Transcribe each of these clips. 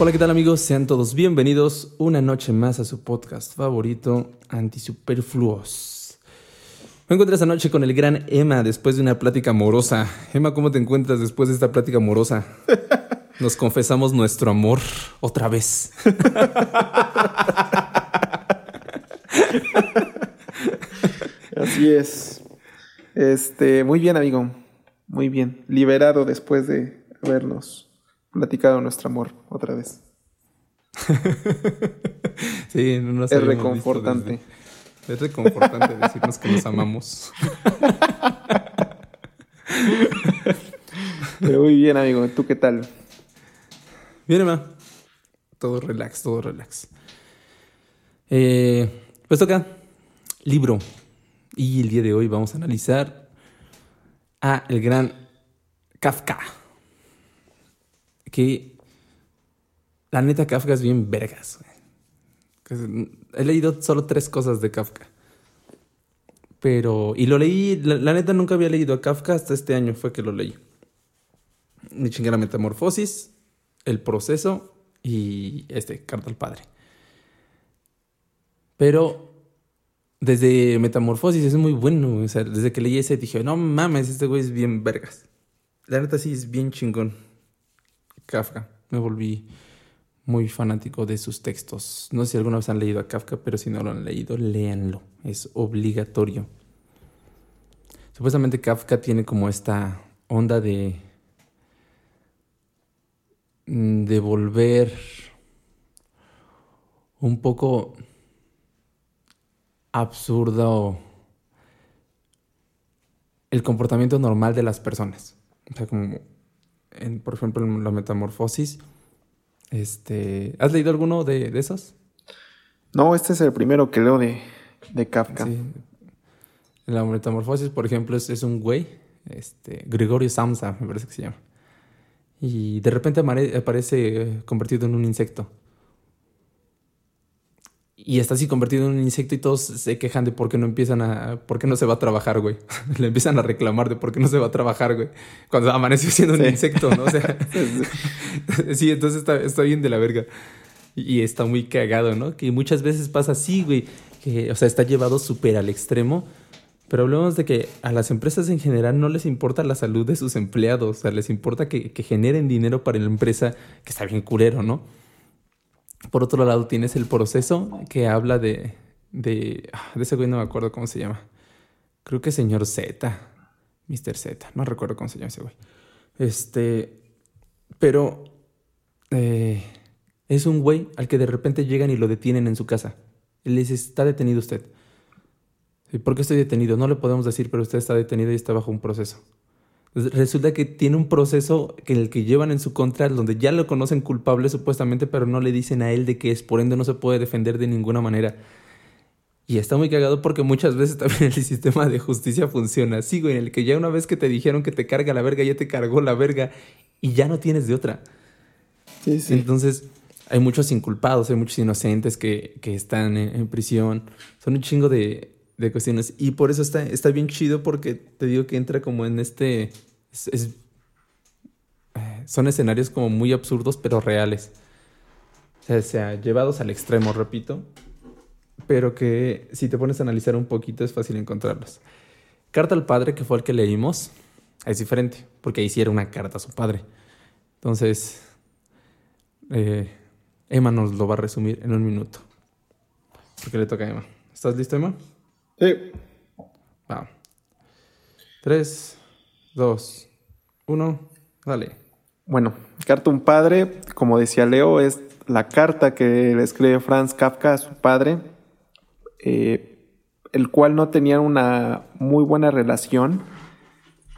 Hola, ¿qué tal amigos? Sean todos bienvenidos una noche más a su podcast favorito, Antisuperfluos. Me encuentro esta noche con el gran Emma después de una plática amorosa. Emma, ¿cómo te encuentras después de esta plática amorosa? Nos confesamos nuestro amor otra vez. Así es. Este, muy bien, amigo. Muy bien. Liberado después de habernos platicado nuestro amor otra vez. sí, no nos Es reconfortante. Es reconfortante decirnos que nos amamos. Pero muy bien, amigo. ¿Tú qué tal? Bien, Emma. Todo relax, todo relax. Eh, pues toca libro. Y el día de hoy vamos a analizar a el gran Kafka. Que la neta Kafka es bien vergas. He leído solo tres cosas de Kafka. Pero, y lo leí, la, neta nunca había leído a Kafka hasta este año fue que lo leí. Mi chingada metamorfosis, el proceso y este, Carta al Padre. Pero desde Metamorfosis es muy bueno. O sea, desde que leí ese dije, no mames, este güey es bien vergas. La neta sí es bien chingón. Kafka. Me volví muy fanático de sus textos. No sé si alguna vez han leído a Kafka, pero si no lo han leído, léanlo. Es obligatorio. Supuestamente Kafka tiene como esta onda de mm, de volver un poco absurdo el comportamiento normal de las personas. O sea, como, en, por ejemplo, en la metamorfosis. Este, ¿Has leído alguno de, esos? No, este es el primero que leo de, de Kafka. Sí. La metamorfosis, por ejemplo, es, es, un güey, este, Gregorio Samsa, me parece que se llama. Y de repente aparece convertido en un insecto y está así convertido en un insecto y todos se quejan de por qué no empiezan a, por qué no se va a trabajar, güey. Le empiezan a reclamar de por qué no se va a trabajar, güey. Cuando amaneció siendo un insecto, ¿no? O sea, sí, entonces está, está, bien de la verga. Y está muy cagado, ¿no? Que muchas veces pasa así, güey. Que, o sea, está llevado súper al extremo. Pero hablamos de que a las empresas en general no les importa la salud de sus empleados. O sea, les importa que, que generen dinero para la empresa, que está bien curero, ¿no? Por otro lado, tienes el proceso que habla de, de, ah, de ese güey, no me acuerdo cómo se llama. Creo que señor Z, Mr. Z, no recuerdo cómo se llama ese güey. Este, pero eh, es un güey al que de repente llegan y lo detienen en su casa. Él dice, está detenido usted. ¿Por qué estoy detenido? No le podemos decir, pero usted está detenido y está bajo un proceso. Resulta que tiene un proceso que el que llevan en su contra, donde ya lo conocen culpable supuestamente, pero no le dicen a él de que es, por ende no se puede defender de ninguna manera. Y está muy cagado porque muchas veces también el sistema de justicia funciona así, güey, en el que ya una vez que te dijeron que te carga la verga, ya te cargó la verga y ya no tienes de otra. Sí, sí. Entonces, hay muchos inculpados, hay muchos inocentes que, que están en prisión. Son un chingo de, de cuestiones. Y por eso está, está bien chido porque te digo que entra como en este... Es, eh, son escenarios como muy absurdos pero reales. O sea, llevados al extremo, repito. Pero que si te pones a analizar un poquito es fácil encontrarlos. Carta al padre, que fue el que leímos, es diferente, porque ahí una carta a su padre. Entonces, eh, Emma nos lo va a resumir en un minuto. Porque le toca a Emma. ¿Estás listo, Emma? Sí. Va. Tres, dos, uno, dale. Bueno, carta un padre, como decía Leo, es la carta que le escribe Franz Kafka a su padre, eh, el cual no tenía una muy buena relación.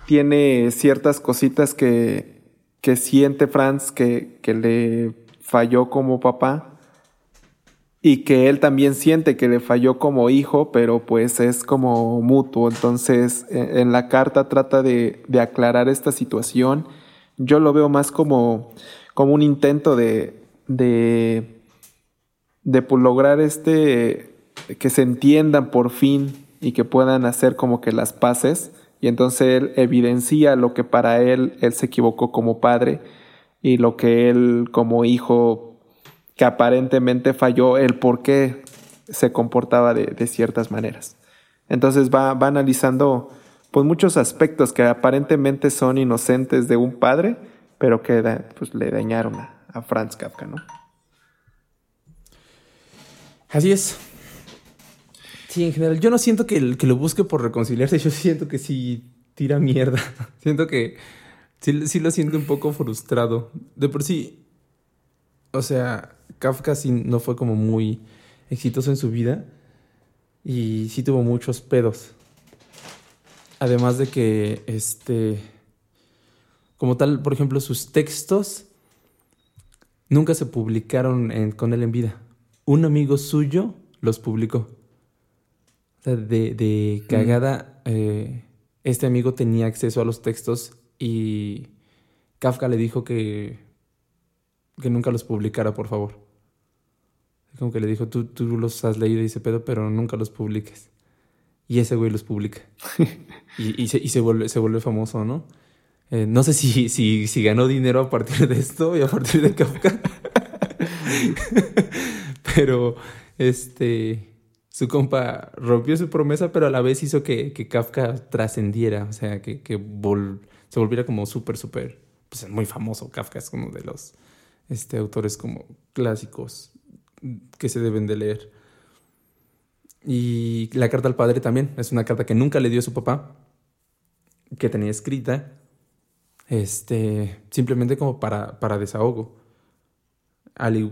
Tiene ciertas cositas que, que siente Franz que, que le falló como papá y que él también siente que le falló como hijo, pero pues es como mutuo. Entonces, e, en la carta trata de, aclarar esta situación. Yo lo veo más como, como un intento de, de, de pues, lograr este, que se entiendan por fin y que puedan hacer como que las paces. Y entonces él evidencia lo que para él él se equivocó como padre y lo que él como hijo que aparentemente falló el por qué se comportaba de, ciertas maneras. Entonces va, analizando pues muchos aspectos que aparentemente son inocentes de un padre, pero que pues, le dañaron a, Franz Kafka, ¿no? Así es. Sí, en general, yo no siento que, que lo busque por reconciliarse, yo siento que sí tira mierda. siento que sí, sí, lo siento un poco frustrado. De por sí, o sea, Kafka sí no fue como muy exitoso en su vida y sí tuvo muchos pedos. Además de que, este, como tal, por ejemplo, sus textos nunca se publicaron con él en vida. Un amigo suyo los publicó. O sea, de, de, cagada, eh, este amigo tenía acceso a los textos y Kafka le dijo que, que nunca los publicara, por favor. Como que le dijo, tú, tú los has leído y dice pedo, pero nunca los publiques. Y ese güey los publica. y, se, y se, vuelve, se vuelve famoso, ¿no? Eh, no sé si, si, si ganó dinero a partir de esto y a partir de Kafka. pero, este, su compa rompió su promesa, pero a la vez hizo que, que Kafka trascendiera, o sea, que, que se volviera como súper, súper, pues muy famoso. Kafka es uno de los este, autores como clásicos que se deben de leer. Y la carta al padre también es una carta que nunca le dio a su papá, que tenía escrita, este, simplemente como para, para desahogo.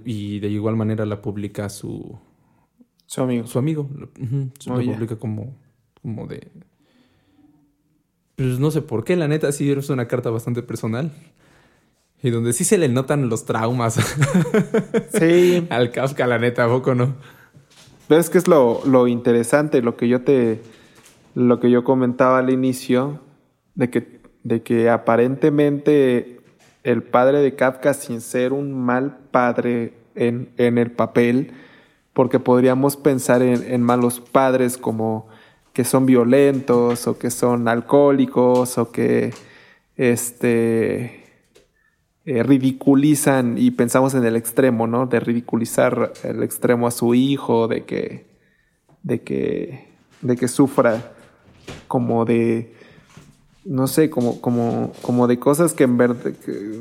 y de igual manera la publica su... Su amigo. Su amigo. La publica como, como de... Pues no sé por qué, la neta sí es una carta bastante personal. Y donde sí se le notan los traumas. Sí. Al Kafka, la neta, ¿a poco no? ¿Ves que es lo, lo, interesante? Lo que yo te. Lo que yo comentaba al inicio. De que, de que aparentemente el padre de Kafka, sin ser un mal padre en, en el papel, porque podríamos pensar en, en malos padres como que son violentos o que son alcohólicos o que este eh, ridiculizan y pensamos en el extremo, ¿no? De ridiculizar el extremo a su hijo, de que, de que, de que sufra como de, no sé, como, como, como de cosas que en verdad,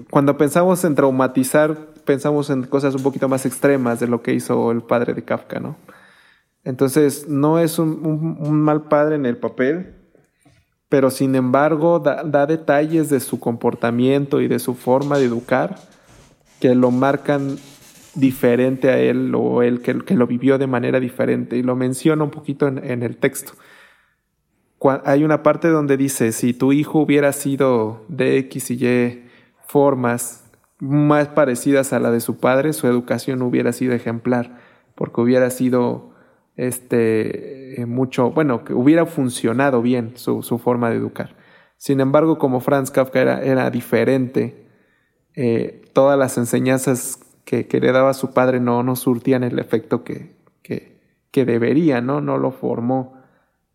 cuando pensamos en traumatizar, pensamos en cosas un poquito más extremas de lo que hizo el padre de Kafka, ¿no? Entonces, no es un mal padre en el papel, pero sin embargo da, detalles de su comportamiento y de su forma de educar que lo marcan diferente a él o él que, lo vivió de manera diferente y lo menciona un poquito en, el texto. hay una parte donde dice, si tu hijo hubiera sido de X y Y formas más parecidas a la de su padre, su educación hubiera sido ejemplar, porque hubiera sido este, eh, mucho, bueno, que hubiera funcionado bien su, forma de educar. Sin embargo, como Franz Kafka era, era diferente, eh, todas las enseñanzas que, que, le daba su padre no, no surtían el efecto que, que, que debería, ¿no? No lo formó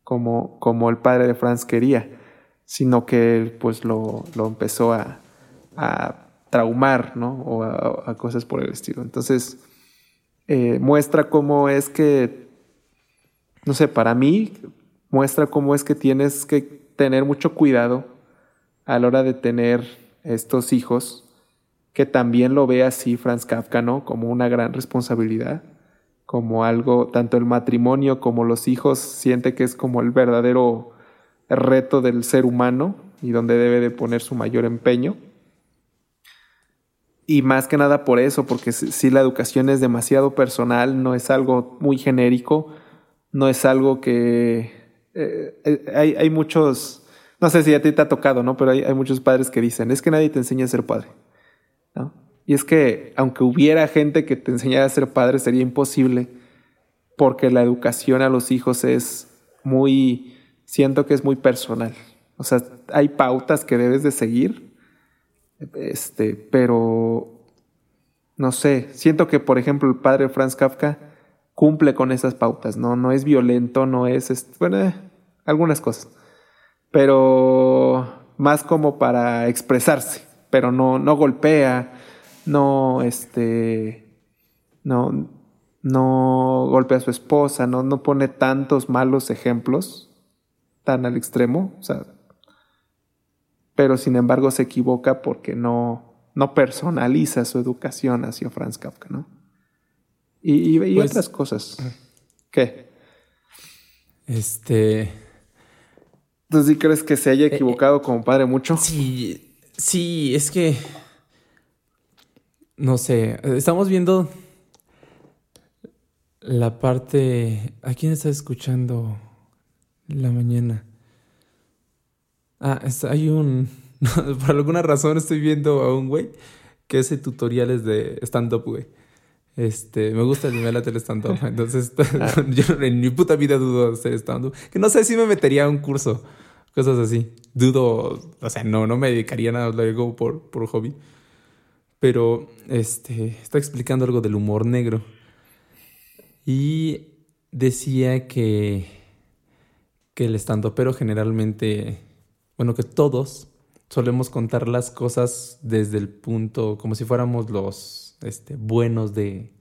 como, como el padre de Franz quería, sino que él pues lo, lo empezó a, a traumar, ¿no? O a, cosas por el estilo. Entonces, eh, muestra cómo es que no sé, para mí muestra cómo es que tienes que tener mucho cuidado a la hora de tener estos hijos, que también lo ve así Franz Kafka, ¿no? Como una gran responsabilidad, como algo, tanto el matrimonio como los hijos siente que es como el verdadero reto del ser humano y donde debe de poner su mayor empeño. Y más que nada por eso, porque si la educación es demasiado personal, no es algo muy genérico, no es algo que... Eh, eh, hay, hay, muchos, no sé si a ti te ha tocado, ¿no? Pero hay, hay, muchos padres que dicen, es que nadie te enseña a ser padre, ¿no? Y es que aunque hubiera gente que te enseñara a ser padre, sería imposible porque la educación a los hijos es muy, siento que es muy personal. O sea, hay pautas que debes de seguir, este, pero no sé, siento que por ejemplo el padre Franz Kafka cumple con esas pautas, ¿no? No es violento, no es, bueno, eh, algunas cosas, pero más como para expresarse, pero no, no golpea, no, este, no, no golpea a su esposa, no, no pone tantos malos ejemplos tan al extremo, o sea, pero sin embargo se equivoca porque no, no personaliza su educación hacia Franz Kafka, ¿no? Y, y, pues, otras cosas. ¿Qué? Este. ¿Tú sí crees que se haya eh, equivocado como padre mucho? Sí, sí, es que. No sé, estamos viendo la parte... ¿A quién está escuchando la mañana? Ah, hay un... Por alguna razón estoy viendo a un güey que hace tutoriales de stand-up, güey. Este, me gusta el nivel de stand-up. Entonces, yo en mi puta vida dudo hacer stand-up. Que no sé si me metería a un curso. Cosas así. Dudo, o sea, no, no me dedicaría nada, lo digo por, por hobby. Pero, este, está explicando algo del humor negro. Y decía que, que el pero generalmente, bueno, que todos solemos contar las cosas desde el punto, como si fuéramos los este, buenos de,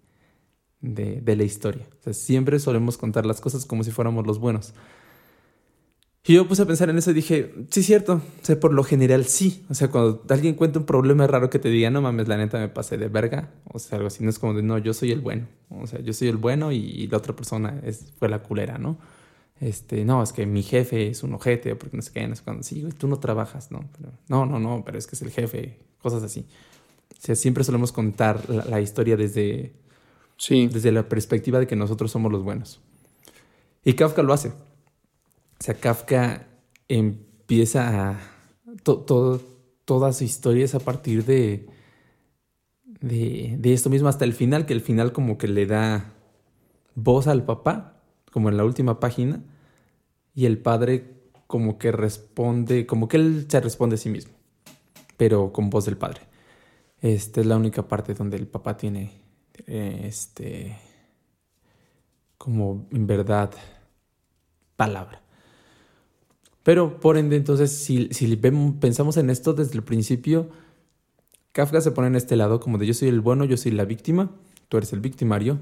de, la historia. O siempre solemos contar las cosas como si fuéramos los buenos. Y yo puse a pensar en eso dije, sí, cierto. O por lo general sí. O sea, cuando alguien cuenta un problema raro que te diga, no mames, la neta me pasé de verga. O sea, algo así. No es como de, no, yo soy el bueno. O sea, yo soy el bueno y, la otra persona es, fue la culera, ¿no? Este, no, es que mi jefe es un ojete, porque no sé qué, no sé cuándo. Sí, tú no trabajas, ¿no? no, no, no, pero es que es el jefe. Cosas así. O sea, siempre solemos contar la, historia desde, sí. desde la perspectiva de que nosotros somos los buenos. Y Kafka lo hace. O sea, Kafka empieza a... toda su historia es a partir de, de, de, esto mismo hasta el final, que el final como que le da voz al papá, como en la última página, y el padre como que responde, como que él se responde a sí mismo, pero con voz del padre. Esta es la única parte donde el papá tiene, eh, este, como en verdad, palabra. Pero por ende, entonces, si, si pensamos en esto desde el principio, Kafka se pone en este lado como de yo soy el bueno, yo soy la víctima, tú eres el victimario,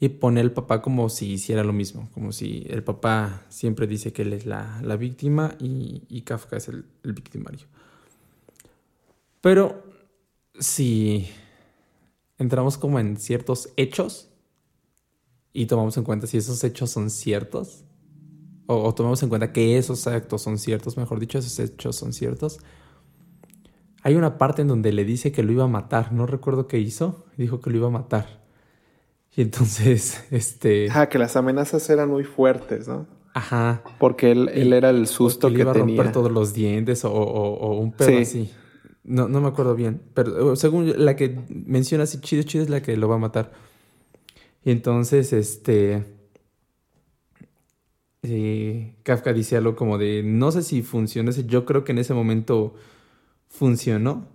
y pone al papá como si hiciera lo mismo, como si el papá siempre dice que él es la, víctima y, Kafka es el, el victimario. Pero si entramos como en ciertos hechos y tomamos en cuenta si esos hechos son ciertos, o, tomemos en cuenta que esos actos son ciertos, mejor dicho, esos hechos son ciertos. Hay una parte en donde le dice que lo iba a matar, no recuerdo qué hizo, dijo que lo iba a matar. Y entonces, este... Ah, que las amenazas eran muy fuertes, ¿no? Ajá. Porque él, él era el susto que, iba a romper todos los dientes o, un pedo así. No, no me acuerdo bien. Pero según la que menciona así, chido, chido es la que lo va a matar. Y entonces, este eh, Kafka dice algo como de, no sé si funciona, yo creo que en ese momento funcionó,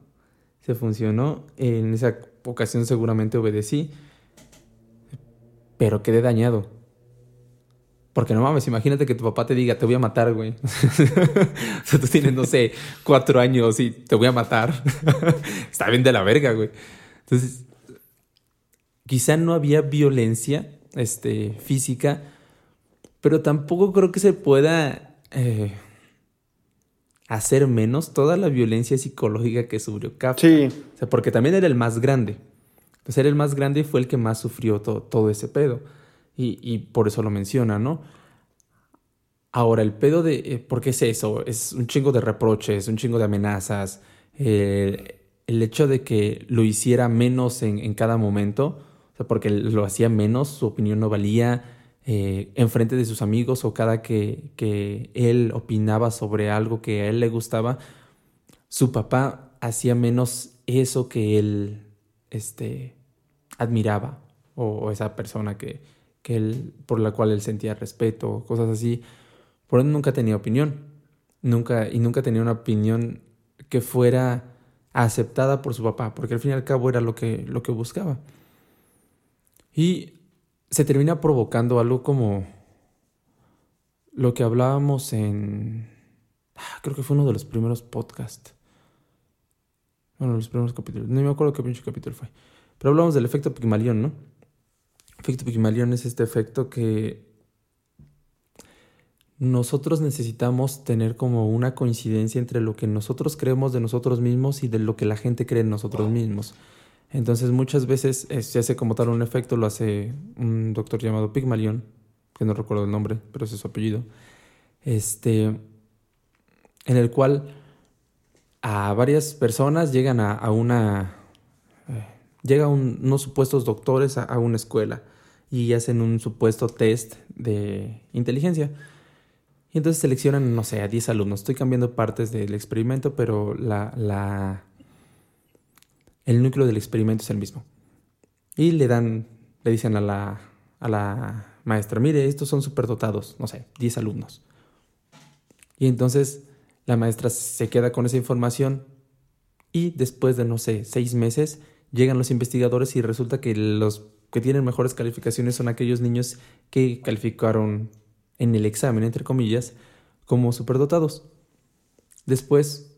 se funcionó, en esa ocasión seguramente obedecí, pero quedé dañado. Porque no mames, imagínate que tu papá te diga, te voy a matar, güey. o sea, tú tienes, no sé, cuatro años y te voy a matar. Está bien de la verga, güey. Entonces, quizá no había violencia este, física, pero tampoco creo que se pueda eh, hacer menos toda la violencia psicológica que sufrió Kafka. Sí. O sea, porque también era el más grande. Entonces era el más grande y fue el que más sufrió todo ese pedo. Y, por eso lo menciona, ¿no? Ahora, el pedo de... Eh, ¿Por qué es eso? Es un chingo de reproches, un chingo de amenazas. el hecho de que lo hiciera menos en, en cada momento, o sea, porque lo hacía menos, su opinión no valía, eh, enfrente de sus amigos o cada que, que él opinaba sobre algo que a él le gustaba, su papá hacía menos eso que él este, admiraba o, esa persona que, él, por la cual él sentía respeto, cosas así. Por eso nunca tenía opinión. Nunca, y nunca tenía una opinión que fuera aceptada por su papá, porque al fin y al cabo era lo que, lo que buscaba. Y se termina provocando algo como lo que hablábamos en... Ah, creo que fue uno de los primeros podcasts. Bueno, los primeros capítulos. No me acuerdo qué pinche capítulo fue. Pero hablamos del efecto Pigmalión, ¿no? Efecto Pigmalión es este efecto que nosotros necesitamos tener como una coincidencia entre lo que nosotros creemos de nosotros mismos y de lo que la gente cree en nosotros mismos. Entonces muchas veces se hace como tal un efecto, lo hace un doctor llamado Pigmalión, que no recuerdo el nombre, pero ese es su apellido, este, en el cual a varias personas llegan a, una, eh, llegan unos supuestos doctores a una escuela y hacen un supuesto test de inteligencia y entonces seleccionan, no sé, a 10 alumnos. Estoy cambiando partes del experimento, pero la, la, el núcleo del experimento es el mismo. Y le dan, le dicen a la, a la maestra, mire, estos son superdotados, no sé, 10 alumnos. Y entonces la maestra se queda con esa información y después de, no sé, seis meses, llegan los investigadores y resulta que los que tienen mejores calificaciones son aquellos niños que calificaron en el examen, entre comillas, como superdotados. Después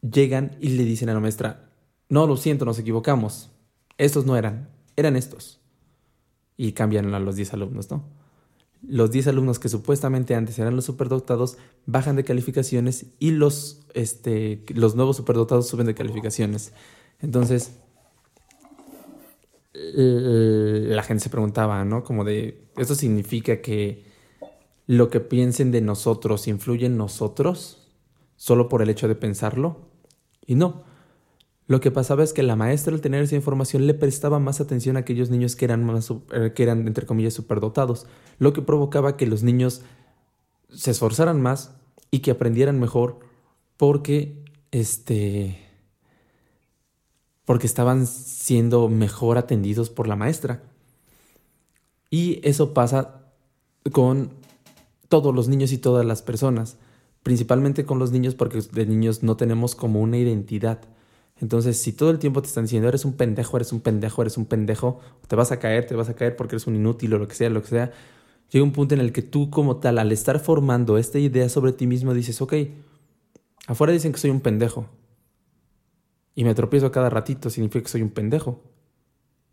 llegan y le dicen a la maestra, no, lo siento, nos equivocamos. Estos no eran, eran estos. Y cambian a los 10 alumnos, ¿no? Los 10 alumnos que supuestamente antes eran los superdotados bajan de calificaciones y los, este, los nuevos superdotados suben de calificaciones. Entonces, la gente se preguntaba, ¿no? Como de, ¿esto significa que lo que piensen de nosotros influye en nosotros solo por el hecho de pensarlo? Y no. Lo que pasaba es que la maestra al tener esa información le prestaba más atención a aquellos niños que eran, más, eh, que eran entre comillas, superdotados, lo que provocaba que los niños se esforzaran más y que aprendieran mejor porque este porque estaban siendo mejor atendidos por la maestra. Y eso pasa con todos los niños y todas las personas, principalmente con los niños porque de niños no tenemos como una identidad. Entonces, si todo el tiempo te están diciendo, eres un pendejo, eres un pendejo, eres un pendejo, te vas a caer, te vas a caer porque eres un inútil o lo que sea, lo que sea, llega un punto en el que tú como tal, al estar formando esta idea sobre ti mismo, dices, ok, afuera dicen que soy un pendejo. Y me tropiezo cada ratito, significa que soy un pendejo.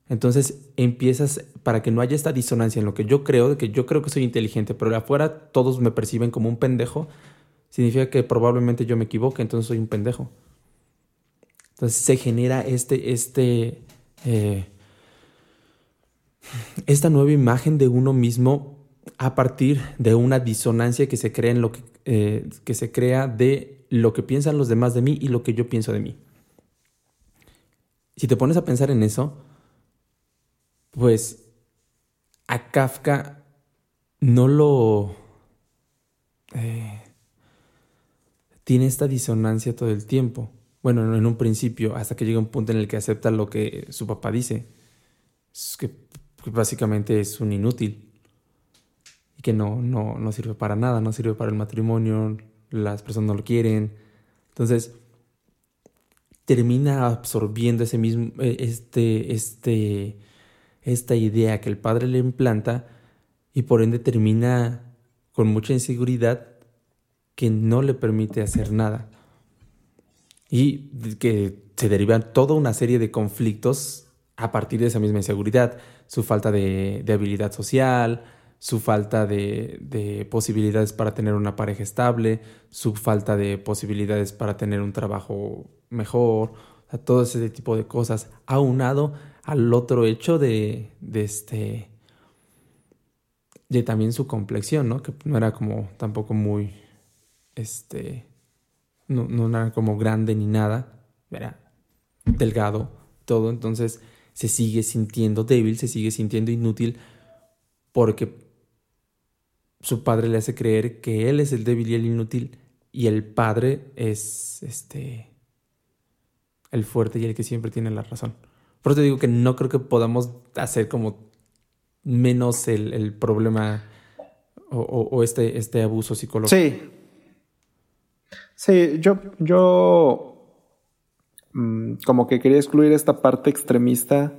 Entonces empiezas, para que no haya esta disonancia en lo que yo creo, de que yo creo que soy inteligente, pero afuera todos me perciben como un pendejo, significa que probablemente yo me equivoque, entonces soy un pendejo. Entonces se genera este, este, eh, esta nueva imagen de uno mismo a partir de una disonancia que se crea en lo eh, que se crea de lo que piensan los demás de mí y lo que yo pienso de mí. Si te pones a pensar en eso, pues a Kafka no lo... Eh, tiene esta disonancia todo el tiempo. Bueno, en un principio, hasta que llega un punto en el que acepta lo que su papá dice. que, básicamente es un inútil. Y que no, no, no sirve para nada, no sirve para el matrimonio, las personas no lo quieren. Entonces, termina absorbiendo ese mismo, eh, este, este, esta idea que el padre le implanta y por ende termina con mucha inseguridad que no le permite hacer nada. Y que se derivan toda una serie de conflictos a partir de esa misma inseguridad. Su falta de, habilidad social, su falta de, de, posibilidades para tener una pareja estable, su falta de posibilidades para tener un trabajo mejor, todo ese tipo de cosas, aunado al otro hecho de, de este de también su complexión, ¿no? Que no era como tampoco muy este no, no era como grande ni nada, era delgado, todo, entonces se sigue sintiendo débil, se sigue sintiendo inútil porque su padre le hace creer que él es el débil y el inútil y el padre es este el fuerte y el que siempre tiene la razón. Por eso te digo que no creo que podamos hacer como menos el, problema o, este, este abuso psicológico. Sí. Sí, yo, yo mm, como que quería excluir esta parte extremista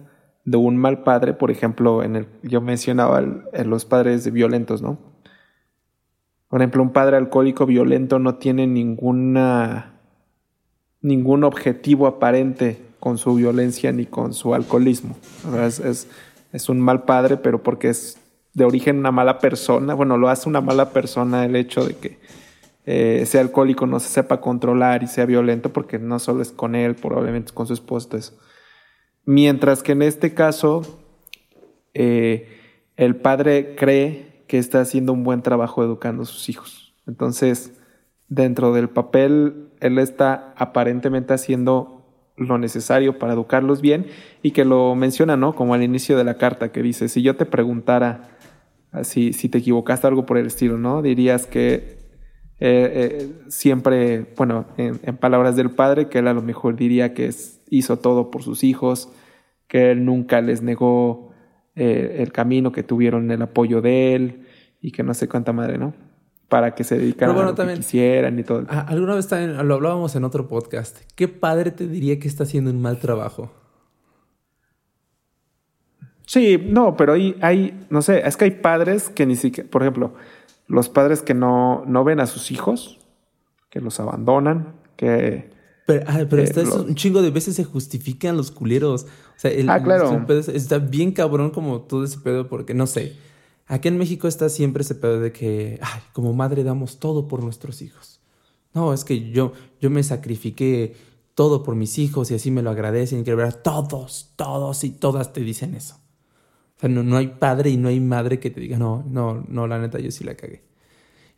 de un mal padre, por ejemplo, en el yo mencionaba en los padres violentos, ¿no? Por ejemplo, un padre alcohólico violento no tiene ninguna ningún objetivo aparente con su violencia ni con su alcoholismo. Es, es un mal padre, pero porque es de origen una mala persona. Bueno, lo hace una mala persona el hecho de que eh, sea alcohólico, no se sepa controlar y sea violento, porque no solo es con él, probablemente es con su esposa. Mientras que en este caso, eh, el padre cree que está haciendo un buen trabajo educando a sus hijos. Entonces, dentro del papel, él está aparentemente haciendo lo necesario para educarlos bien y que lo menciona, ¿no? Como al inicio de la carta que dice, si yo te preguntara si, si te equivocaste algo por el estilo, ¿no? Dirías que eh, eh, siempre, bueno, en, palabras del padre, que él a lo mejor diría que hizo todo por sus hijos, que él nunca les negó eh, el camino, que tuvieron el apoyo de él y que no sé cuánta madre, ¿no? para que se dedicaran a lo que quisieran y todo. Alguna vez también lo hablábamos en otro podcast. ¿Qué padre te diría que está haciendo un mal trabajo? Sí, no, pero hay, hay, no sé, es que hay padres que ni siquiera, por ejemplo, los padres que no, no ven a sus hijos, que los abandonan, que... Pero, ah, pero eh, un chingo de veces se justifican los culeros. O sea, el, ah, claro. está bien cabrón como todo ese pedo porque, no sé, Aquí en México está siempre ese pedo de que, ay, como madre damos todo por nuestros hijos. No, es que yo, yo me sacrifiqué todo por mis hijos y así me lo agradecen. Y que todos, todos y todas te dicen eso. O sea, no, no, hay padre y no hay madre que te diga, no, no, no, la neta, yo sí la cagué.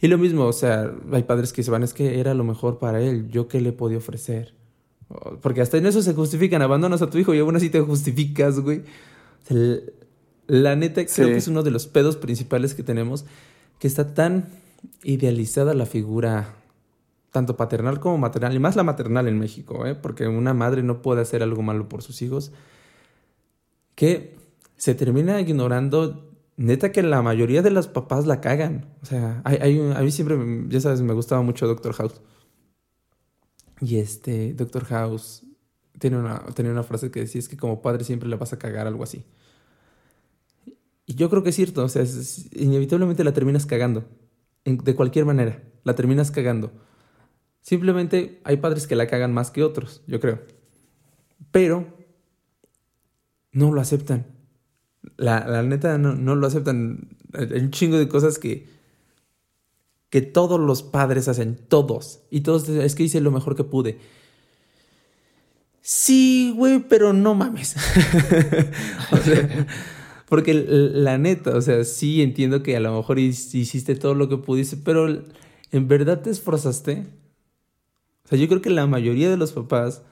Y lo mismo, o sea, hay padres que se van, es que era lo mejor para él, yo qué le podía ofrecer. Porque hasta en eso se justifican, abandonas a tu hijo y aún así te justificas, güey. La neta, creo que es uno de los pedos principales que tenemos, que está tan idealizada la figura, tanto paternal como maternal, y más la maternal en México, ¿eh? porque una madre no puede hacer algo malo por sus hijos, que se termina ignorando. Neta que la mayoría de los papás la cagan. O sea, hay, a mí siempre, ya sabes, me gustaba mucho Doctor House. Y este, Doctor House tiene una, tenía una frase que decía, es que como padre siempre le vas a cagar algo así. Y yo creo que es cierto, o sea, inevitablemente la terminas cagando. de cualquier manera, la terminas cagando. Simplemente hay padres que la cagan más que otros, yo creo. Pero no lo aceptan. La, neta no, no, lo aceptan. Hay un chingo de cosas que, que todos los padres hacen, todos. Y todos, es que hice lo mejor que pude. Sí, güey, pero no mames. o sea, porque la neta, o sea, sí entiendo que a lo mejor hiciste todo lo que pudiste, pero ¿en verdad te esforzaste? O sea, yo creo que la mayoría de los papás,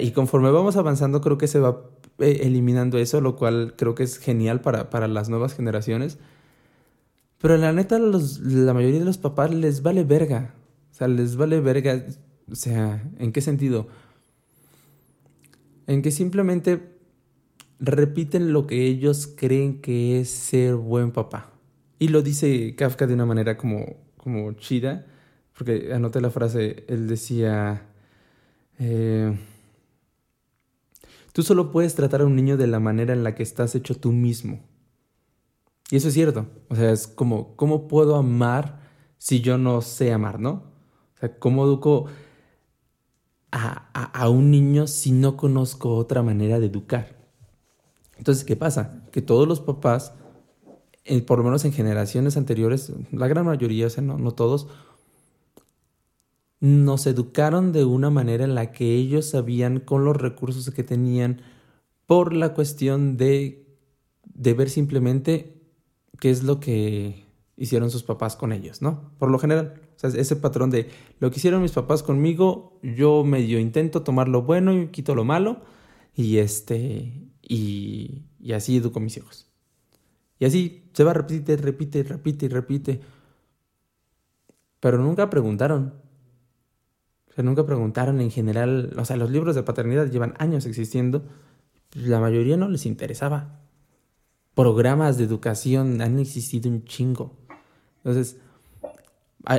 y conforme vamos avanzando, creo que se va eh, eliminando eso, lo cual creo que es genial para, para las nuevas generaciones. Pero la neta, la mayoría de los papás les vale verga. O sea, les vale verga. O sea, ¿en qué sentido? En que simplemente repiten lo que ellos creen que es ser buen papá. Y lo dice Kafka de una manera como, como chida, porque anoté la frase, él decía, eh, tú solo puedes tratar a un niño de la manera en la que estás hecho tú mismo. Y eso es cierto, o sea, es como, ¿cómo puedo amar si yo no sé amar, no? O sea, ¿cómo educo a, a un niño si no conozco otra manera de educar? Entonces, ¿qué pasa? Que todos los papás, eh, por lo menos en generaciones anteriores, la gran mayoría, o sea, no, no todos, nos educaron de una manera en la que ellos sabían con los recursos que tenían por la cuestión de, de ver simplemente qué es lo que hicieron sus papás con ellos, ¿no? Por lo general, o sea, ese patrón de lo que hicieron mis papás conmigo, yo medio intento tomar lo bueno y quito lo malo y este y, así educo a mis hijos. Y así se va, repite, repite, repite repite. Pero nunca preguntaron. O sea, nunca preguntaron en general. O sea, los libros de paternidad llevan años existiendo. La mayoría no les interesaba. Programas de educación han existido un chingo. Entonces,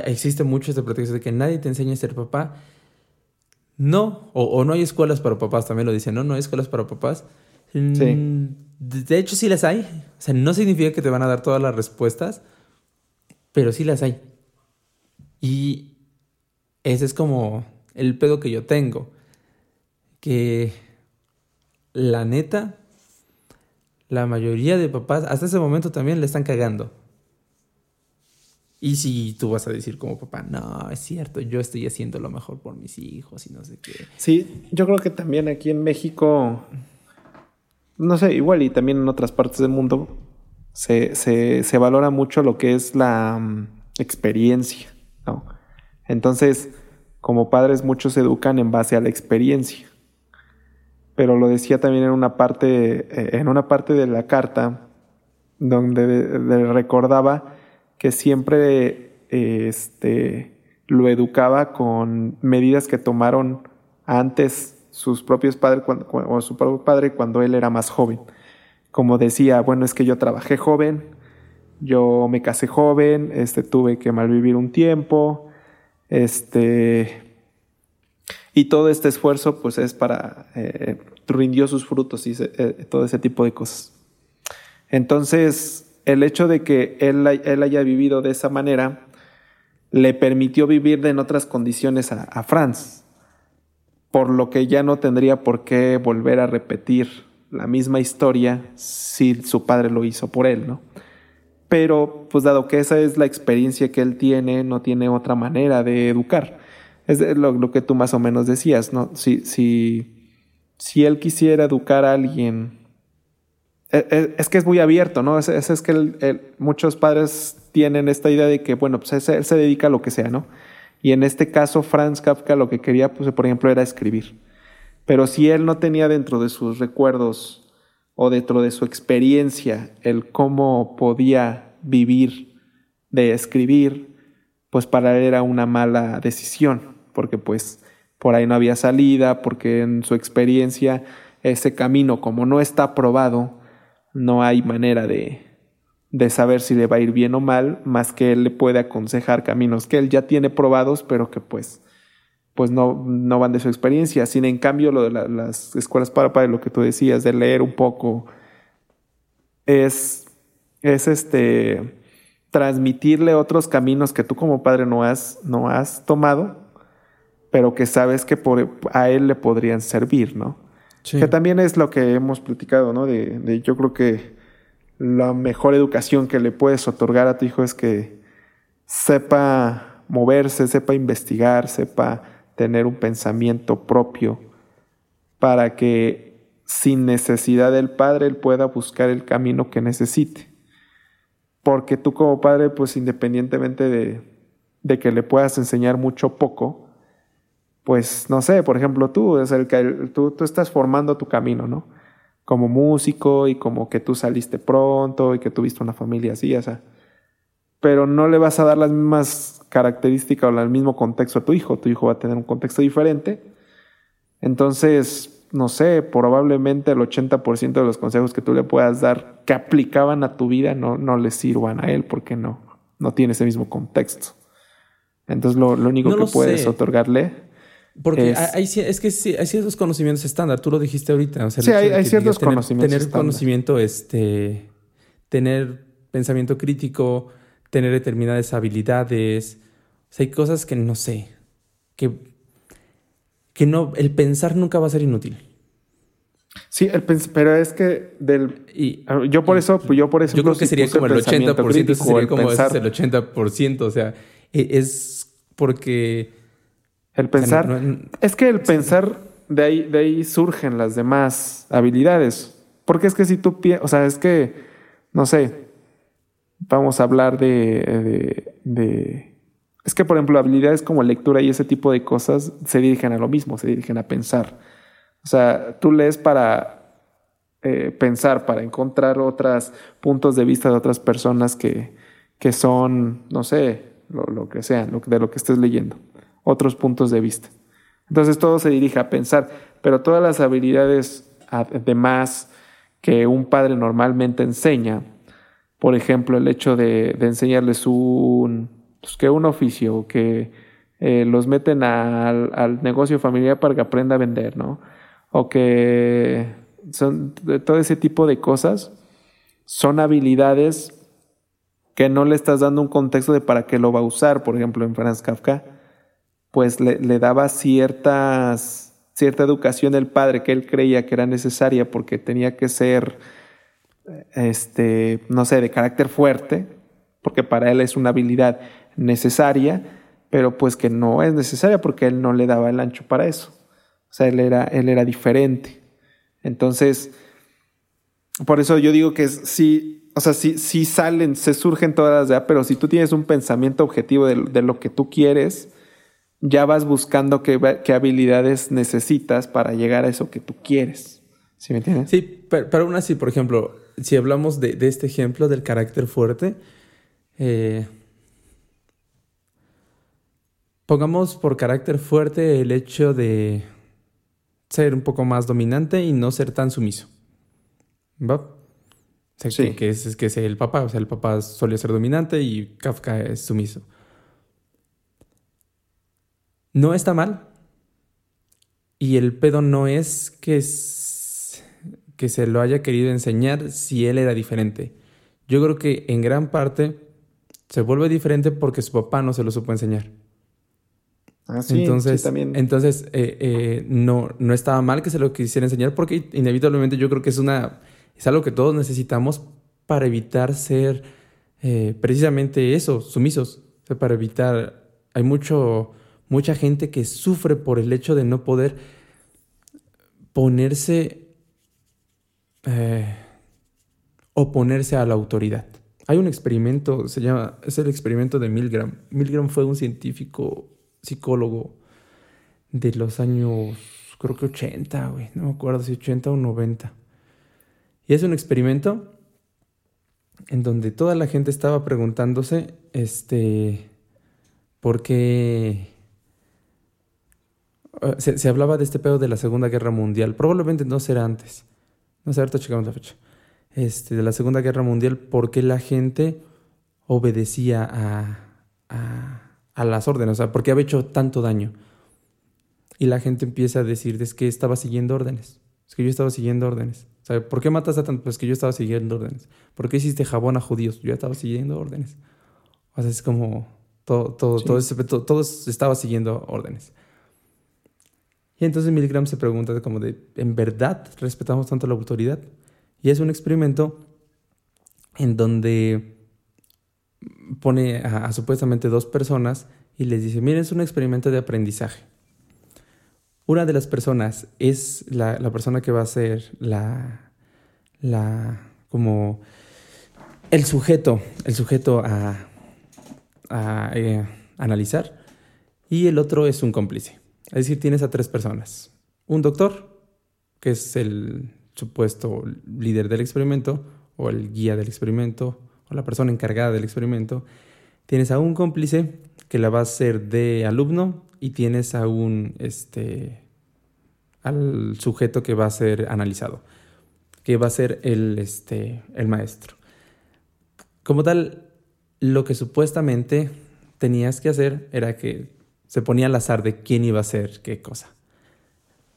existe mucho este pretexto de que nadie te enseña a ser papá. No, o, o, no hay escuelas para papás, también lo dicen, no, no hay escuelas para papás. Mm, de hecho, sí las hay. O sea, no significa que te van a dar todas las respuestas, pero sí las hay. Y ese es como el pedo que yo tengo. Que la neta, la mayoría de papás hasta ese momento también le están cagando. Y si tú vas a decir como papá, no, es cierto, yo estoy haciendo lo mejor por mis hijos y no sé qué. Sí, yo creo que también aquí en México, no sé, igual y también en otras partes del mundo, se, se, valora mucho lo que es la mm, experiencia, ¿no? Entonces, como padres muchos se educan en base a la experiencia. Pero lo decía también en una parte, eh, en una parte de la carta, donde recordaba que siempre este, lo educaba con medidas que tomaron antes sus propios padres o su propio padre cuando él era más joven. Como decía, bueno, es que yo trabajé joven, yo me casé joven, este, tuve que malvivir un tiempo, este, y todo este esfuerzo pues es para, eh, rindió sus frutos y eh, todo ese tipo de cosas. Entonces, el hecho de que él, él, haya vivido de esa manera le permitió vivir en otras condiciones a, Franz, por lo que ya no tendría por qué volver a repetir la misma historia si su padre lo hizo por él, ¿no? Pero, pues dado que esa es la experiencia que él tiene, no tiene otra manera de educar. Es lo, lo, que tú más o menos decías, ¿no? Si, si, si él quisiera educar a alguien e, e, es que es muy abierto, ¿no? Es, es, que muchos padres tienen esta idea de que, bueno, pues él se dedica a lo que sea, ¿no? Y en este caso, Franz Kafka lo que quería, pues, por ejemplo, era escribir. Pero si él no tenía dentro de sus recuerdos o dentro de su experiencia el cómo podía vivir de escribir, pues para él era una mala decisión, porque pues por ahí no había salida, porque en su experiencia ese camino, como no está probado, no hay manera de, de saber si le va a ir bien o mal, más que él le puede aconsejar caminos que él ya tiene probados, pero que pues, pues no, no van de su experiencia. Sin en cambio, lo de las escuelas para padres, lo que tú decías, de leer un poco, es, es este transmitirle otros caminos que tú como padre no has, no has tomado, pero que sabes que por, a él le podrían servir, ¿no? Que también es lo que hemos platicado, ¿no? De, yo creo que la mejor educación que le puedes otorgar a tu hijo es que sepa moverse, sepa investigar, sepa tener un pensamiento propio para que sin necesidad del padre él pueda buscar el camino que necesite. Porque tú como padre, pues independientemente de, de que le puedas enseñar mucho o poco, pues no sé, por ejemplo, tú, es el que tú, tú estás formando tu camino, ¿no? Como músico y como que tú saliste pronto y que tuviste una familia así, o sea. Pero no le vas a dar las mismas características o el mismo contexto a tu hijo. Tu hijo va a tener un contexto diferente. Entonces, no sé, probablemente el 80% de los consejos que tú le puedas dar que aplicaban a tu vida no, no le sirvan a él porque no, no tiene ese mismo contexto. Entonces, lo, único que puedes otorgarle porque es, hay, es que sí, hay ciertos conocimientos estándar, tú lo dijiste ahorita. sí, hay, ciertos conocimientos. Tener, conocimiento, este, tener pensamiento crítico, tener determinadas habilidades. O sea, hay cosas que no sé. Que, que no, el pensar nunca va a ser inútil. Sí, el pero es que del y, yo por eso, yo por eso yo creo que sería como el 80%, sería como el 80%, o sea, e, es porque el pensar. es que el pensar, de ahí, de ahí surgen las demás habilidades. Porque es que si tú piensas, o sea, es que, no sé, vamos a hablar de, de, Es que, por ejemplo, habilidades como lectura y ese tipo de cosas se dirigen a lo mismo, se dirigen a pensar. O sea, tú lees para eh, pensar, para encontrar otros puntos de vista de otras personas que, que son, no sé, lo, lo que sea, lo, de lo que estés leyendo otros puntos de vista. Entonces todo se dirige a pensar, pero todas las habilidades además que un padre normalmente enseña, por ejemplo, el hecho de, enseñarles un, pues, que un oficio, que eh, los meten al, negocio familiar para que aprenda a vender, ¿no? O que son todo ese tipo de cosas, son habilidades que no le estás dando un contexto de para qué lo va a usar, por ejemplo, en Franz Kafka pues le, daba ciertas, cierta educación el padre que él creía que era necesaria porque tenía que ser este, no sé, de carácter fuerte, porque para él es una habilidad necesaria, pero pues que no es necesaria porque él no le daba el ancho para eso. O sea, él era, él era diferente. Entonces, por eso yo digo que sí, o sea, sí, sí salen, se surgen todas las de pero si tú tienes un pensamiento objetivo de, lo que tú quieres, ya vas buscando qué, qué, habilidades necesitas para llegar a eso que tú quieres. ¿Sí me entiendes? Sí, pero, aún así, por ejemplo, si hablamos de, de este ejemplo del carácter fuerte, eh, pongamos por carácter fuerte el hecho de ser un poco más dominante y no ser tan sumiso. ¿Va? sí. que, es, que es el papá, o sea, el papá solía ser dominante y Kafka es sumiso. No está mal. Y el pedo no es que, que se lo haya querido enseñar si él era diferente. Yo creo que en gran parte se vuelve diferente porque su papá no se lo supo enseñar. Ah, entonces, también. entonces eh, eh, no, no estaba mal que se lo quisiera enseñar porque inevitablemente yo creo que es una es algo que todos necesitamos para evitar ser eh, precisamente eso, sumisos. para evitar, hay mucho, mucha gente que sufre por el hecho de no poder ponerse, oponerse a la autoridad. Hay un experimento, se llama, es el experimento de Milgram. Milgram fue un científico psicólogo de los años, creo que 80, güey, no me acuerdo si 80 o 90. Y es un experimento en donde toda la gente estaba preguntándose, este, por qué... Ah, se, hablaba de este pedo de la Segunda Guerra Mundial. Probablemente no será antes. No sé, ahorita checamos la fecha. Este, de la Segunda Guerra Mundial, por qué la gente obedecía a a las órdenes, o sea, ¿por qué había hecho tanto daño? Y la gente empieza a decir, es que estaba siguiendo órdenes, es que yo estaba siguiendo órdenes. O sea, ¿por qué matas a tanto? Pues que yo estaba siguiendo órdenes. ¿Por qué hiciste jabón a judíos? Yo estaba siguiendo órdenes. O sea, es como todo, todo, todo, todo, estaba siguiendo órdenes. Y entonces Milgram se pregunta como de, ¿en verdad respetamos tanto la autoridad? Y es un experimento en donde pone a, supuestamente dos personas y les dice, miren, es un experimento de aprendizaje. Una de las personas es la, persona que va a ser la, la, como el sujeto, el sujeto a, a eh, analizar y el otro es un cómplice. Es decir, tienes a tres personas. Un doctor, que es el supuesto líder del experimento o el guía del experimento, la persona encargada del experimento, tienes a un cómplice que la va a hacer de alumno y tienes a un, este, al sujeto que va a ser analizado, que va a ser el, este, el maestro. Como tal, lo que supuestamente tenías que hacer era que se ponía al azar de quién iba a hacer qué cosa.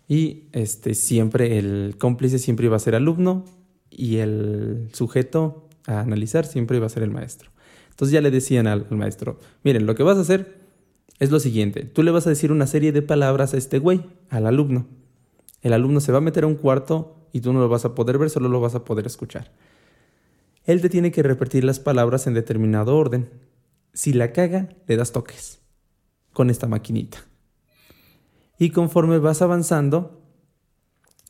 Y este, siempre el cómplice siempre iba a ser alumno y el sujeto a analizar siempre va a ser el maestro. Entonces ya le decían al, maestro, miren, lo que vas a hacer es lo siguiente, tú le vas a decir una serie de palabras a este güey, al alumno. El alumno se va a meter a un cuarto y tú no lo vas a poder ver, solo lo vas a poder escuchar. Él te tiene que repetir las palabras en determinado orden. Si la caga, le das toques con esta maquinita. Y conforme vas avanzando,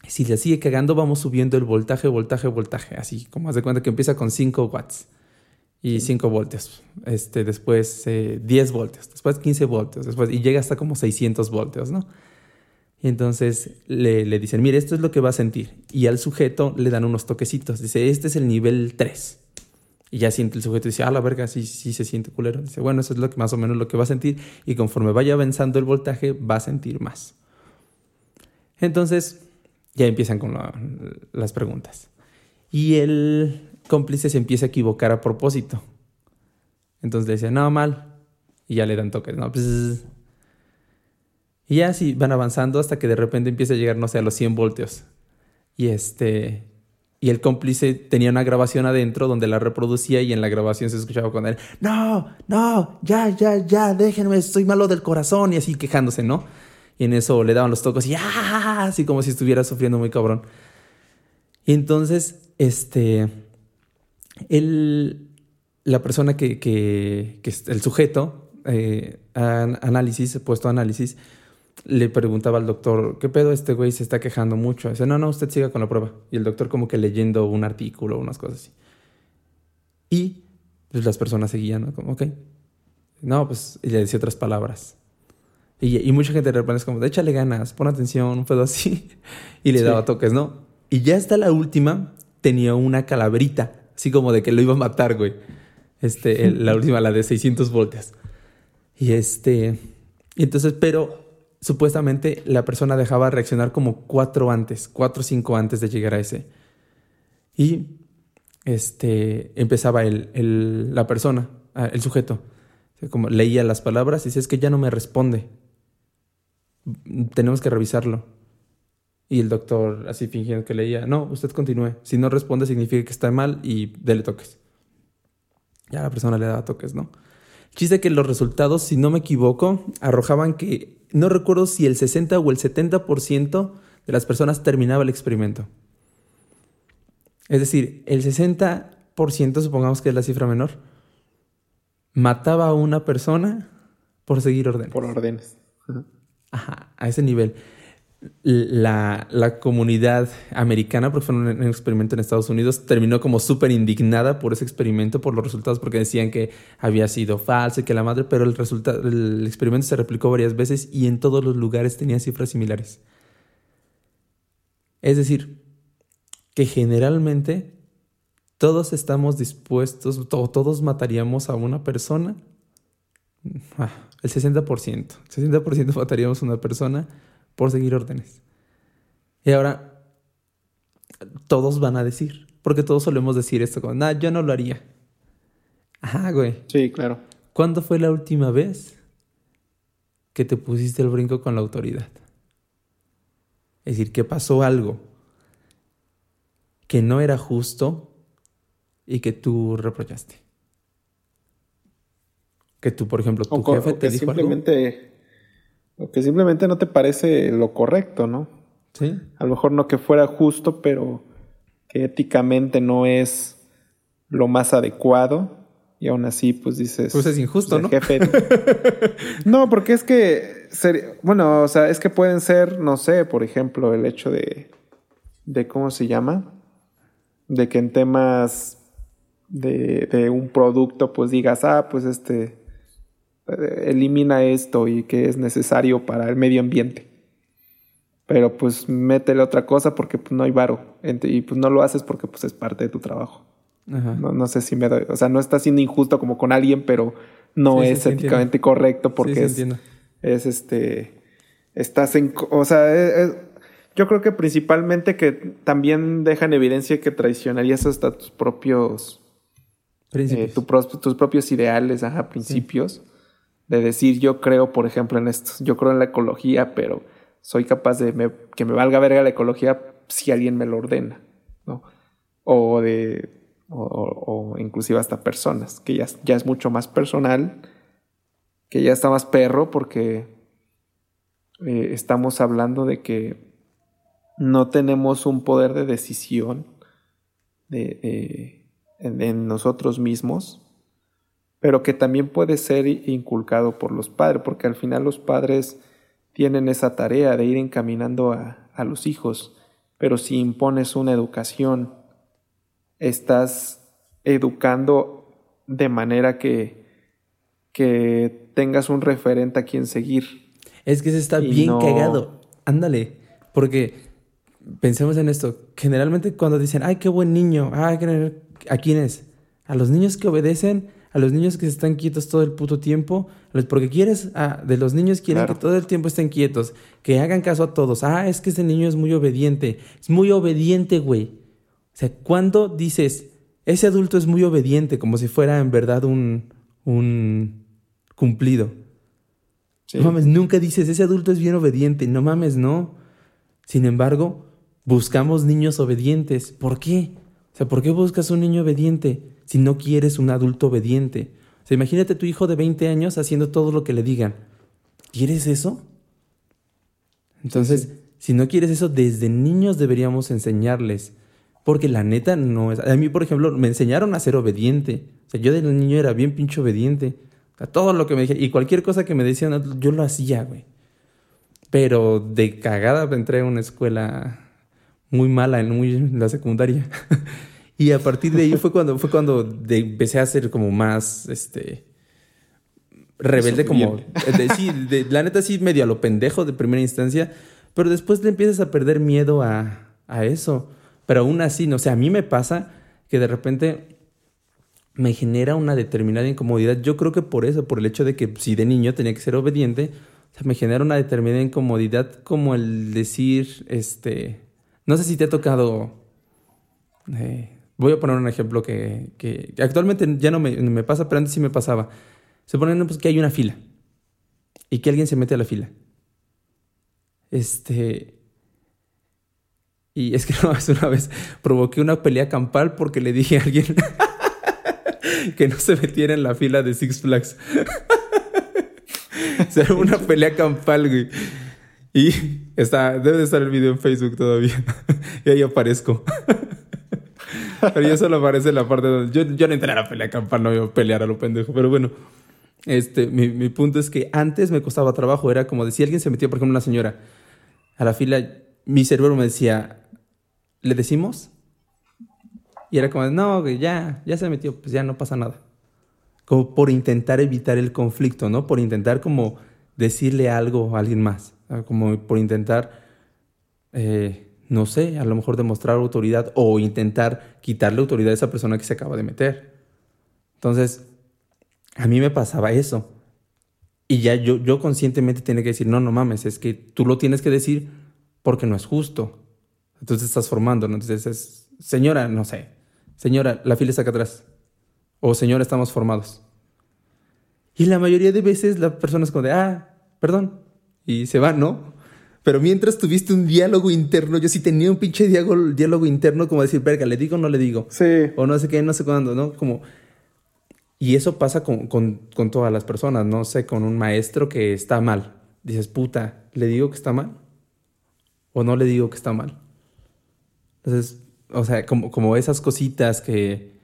si le sigue cagando, vamos subiendo el voltaje, voltaje, voltaje. Así como haz de cuenta que empieza con 5 watts y 5 voltios. Este, después 10 eh, voltios, después 15 voltios, después, y llega hasta como 600 voltios, ¿no? Y entonces le, le, dicen, mire, esto es lo que va a sentir. Y al sujeto le dan unos toquecitos. Dice, este es el nivel 3. Y ya siente el sujeto y dice, ah, la verga, sí, sí se siente culero. Dice, bueno, eso es lo que más o menos lo que va a sentir. Y conforme vaya avanzando el voltaje, va a sentir más. Entonces, ya empiezan con las preguntas. Y el cómplice se empieza a equivocar a propósito. Entonces le dice, no, mal. Y ya le dan toques, ¿no? Y ya así van avanzando hasta que de repente empieza a llegar, no sé, a los 100 voltios. Y este... Y el cómplice tenía una grabación adentro donde la reproducía y en la grabación se escuchaba con él, no, no, ya, ya, ya, déjenme, estoy malo del corazón y así quejándose, ¿no? Y en eso le daban los tocos y ¡ah! Así como si estuviera sufriendo muy cabrón. Y entonces, este, el, la persona que, que, el sujeto, eh, análisis, puesto análisis, le preguntaba al doctor, ¿qué pedo este güey se está quejando mucho? Dice, no, no, usted siga con la prueba. Y el doctor como que leyendo un artículo unas cosas así. Y pues las personas seguían, ¿no? Como, ok. No, pues, y le decía otras palabras. Y, y mucha gente de repente es como, échale ganas, pon atención, un pedo así. y le daba toques, ¿no? Y ya hasta la última tenía una calaverita, así como de que lo iba a matar, güey. Este, la última, la de 600 voltios. Y este, y entonces, pero supuestamente la persona dejaba reaccionar como cuatro antes, cuatro o cinco antes de llegar a ese. Y este, empezaba el, el, la persona, ah, el sujeto, como leía las palabras y dice, es que ya no me responde. Tenemos que revisarlo. Y el doctor, así fingiendo que leía, no, usted continúe. Si no responde significa que está mal y dele toques. Ya la persona le daba toques, ¿no? Chiste que los resultados, si no me equivoco, arrojaban que no recuerdo si el 60 o el 70% de las personas terminaba el experimento. Es decir, el 60%, supongamos que es la cifra menor, mataba a una persona por seguir órdenes. Por órdenes. Ajá, a ese nivel la, la, comunidad americana, porque fue un, un, experimento en Estados Unidos, terminó como súper indignada por ese experimento, por los resultados, porque decían que había sido falso y que la madre, pero el, resultado, el experimento se replicó varias veces y en todos los lugares tenía cifras similares. Es decir, que generalmente todos estamos dispuestos, to todos mataríamos a una persona. Ah, el 60%. El 60% mataríamos a una persona por seguir órdenes. Y ahora, todos van a decir, porque todos solemos decir esto como, nah, yo no lo haría. Ajá, güey. Sí, claro. ¿Cuándo fue la última vez que te pusiste el brinco con la autoridad? Es decir, que pasó algo que no era justo y que tú reprochaste. Que tú, por ejemplo, tu o jefe te dijo simplemente o que simplemente no te parece lo correcto, ¿no? Sí. A lo mejor no que fuera justo, pero que éticamente no es lo más adecuado. Y aún así, pues dices. Pues es injusto, ¿no? Jefe. no, porque es que. bueno, o sea, es que pueden ser, no sé, por ejemplo, el hecho de. de ¿Cómo se llama? De que en temas de, de un producto, pues digas, ah, pues este elimina esto y que es necesario para el medio ambiente. Pero pues métele otra cosa porque pues, no hay varo. Y pues no lo haces porque pues es parte de tu trabajo. No, no, sé si me doy. O sea, no está siendo injusto como con alguien, pero no es éticamente correcto porque es, es este. Estás en. O sea, yo creo que principalmente que también dejan evidencia que traicionarías hasta tus propios. Eh, tus propios ideales, ajá, principios de decir yo creo, por ejemplo, en esto, yo creo en la ecología, pero soy capaz de que me valga verga la ecología si alguien me lo ordena, ¿no? O de, o, inclusive hasta personas, que ya, ya es mucho más personal, que ya está más perro porque eh, estamos hablando de que no tenemos un poder de decisión de, en nosotros mismos pero que también puede ser inculcado por los padres, porque al final los padres tienen esa tarea de ir encaminando a, a los hijos, pero si impones una educación, estás educando de manera que, que tengas un referente a quien seguir. Es que se está bien cagado. Ándale, porque pensemos en esto. Generalmente cuando dicen, ay, qué buen niño, ay, ¿a quién es? A los niños que obedecen a los niños que se están quietos todo el puto tiempo, porque quieres, ah, de los niños quieren que todo el tiempo estén quietos, que hagan caso a todos. Ah, es que ese niño es muy obediente, es muy obediente, güey. O sea, cuando dices, ese adulto es muy obediente, como si fuera en verdad un, un cumplido. No mames, nunca dices, ese adulto es bien obediente, no mames, no. Sin embargo, buscamos niños obedientes. ¿Por qué? O sea, ¿por qué buscas un niño obediente? Si no quieres un adulto obediente. O sea, imagínate tu hijo de 20 años haciendo todo lo que le digan. ¿Quieres eso? Entonces, si no quieres eso, desde niños deberíamos enseñarles Porque la neta no es... A mí, por ejemplo, me enseñaron a ser obediente. O sea, yo de niño era bien pinche obediente. Sea, todo lo que me dije... Y cualquier cosa que me decían, yo lo hacía, güey. Pero de cagada entré a una escuela muy mala en, muy, en la secundaria. y a partir de ahí fue cuando, fue cuando empecé a ser como más, este... Rebelde como... De, sí, de, la neta sí medio a lo pendejo de primera instancia. Pero después le empiezas a perder miedo a, a eso. Pero aún así, no o sea, a mí me pasa que de repente me genera una determinada incomodidad. Yo creo que por eso, por el hecho de que si de niño tenía que ser obediente, o sea, me genera una determinada incomodidad como el decir, este, no sé si te ha tocado, eh, voy a poner un ejemplo que, que actualmente ya no me, me, pasa, pero antes sí me pasaba. Se ponen pues, que hay una fila y que alguien se mete a la fila. Este, y es que no, una vez provoqué una pelea campal porque le dije a alguien que no se metiera en la fila de Six Flags. o sea, una pelea campal, güey. Y está, debe de estar el video en Facebook todavía. y ahí aparezco. Pero yo solo aparece la parte donde. Yo, yo no entré a la pelea campal, no iba a pelear a lo pendejo. Pero bueno, este, mi, mi punto es que antes me costaba trabajo. Era como decir, alguien se metió, por ejemplo, una señora a la fila. Mi cerebro me decía, ¿le decimos? Y era como, no, ya, ya se metió, pues ya no pasa nada. Como por intentar evitar el conflicto, ¿no? Por intentar como decirle algo a alguien más. Como por intentar, eh, no sé, a lo mejor demostrar autoridad o intentar quitarle autoridad a esa persona que se acaba de meter. Entonces, a mí me pasaba eso. Y ya yo, yo conscientemente tenía que decir, no, no mames, es que tú lo tienes que decir porque no es justo. Entonces estás formando, ¿no? Entonces es, señora, no sé, señora, la fila está acá atrás. O señora, estamos formados. Y la mayoría de veces la persona es como de, ah, perdón. Y se va, ¿no? Pero mientras tuviste un diálogo interno, yo sí tenía un pinche diálogo, diálogo interno como decir, verga, ¿le digo o no le digo? Sí. O no sé qué, no sé cuándo, ¿no? Como... Y eso pasa con, con, con todas las personas, no sé, con un maestro que está mal. Dices, puta, ¿le digo que está mal? ¿O no le digo que está mal? Entonces, o sea, como, como esas cositas que,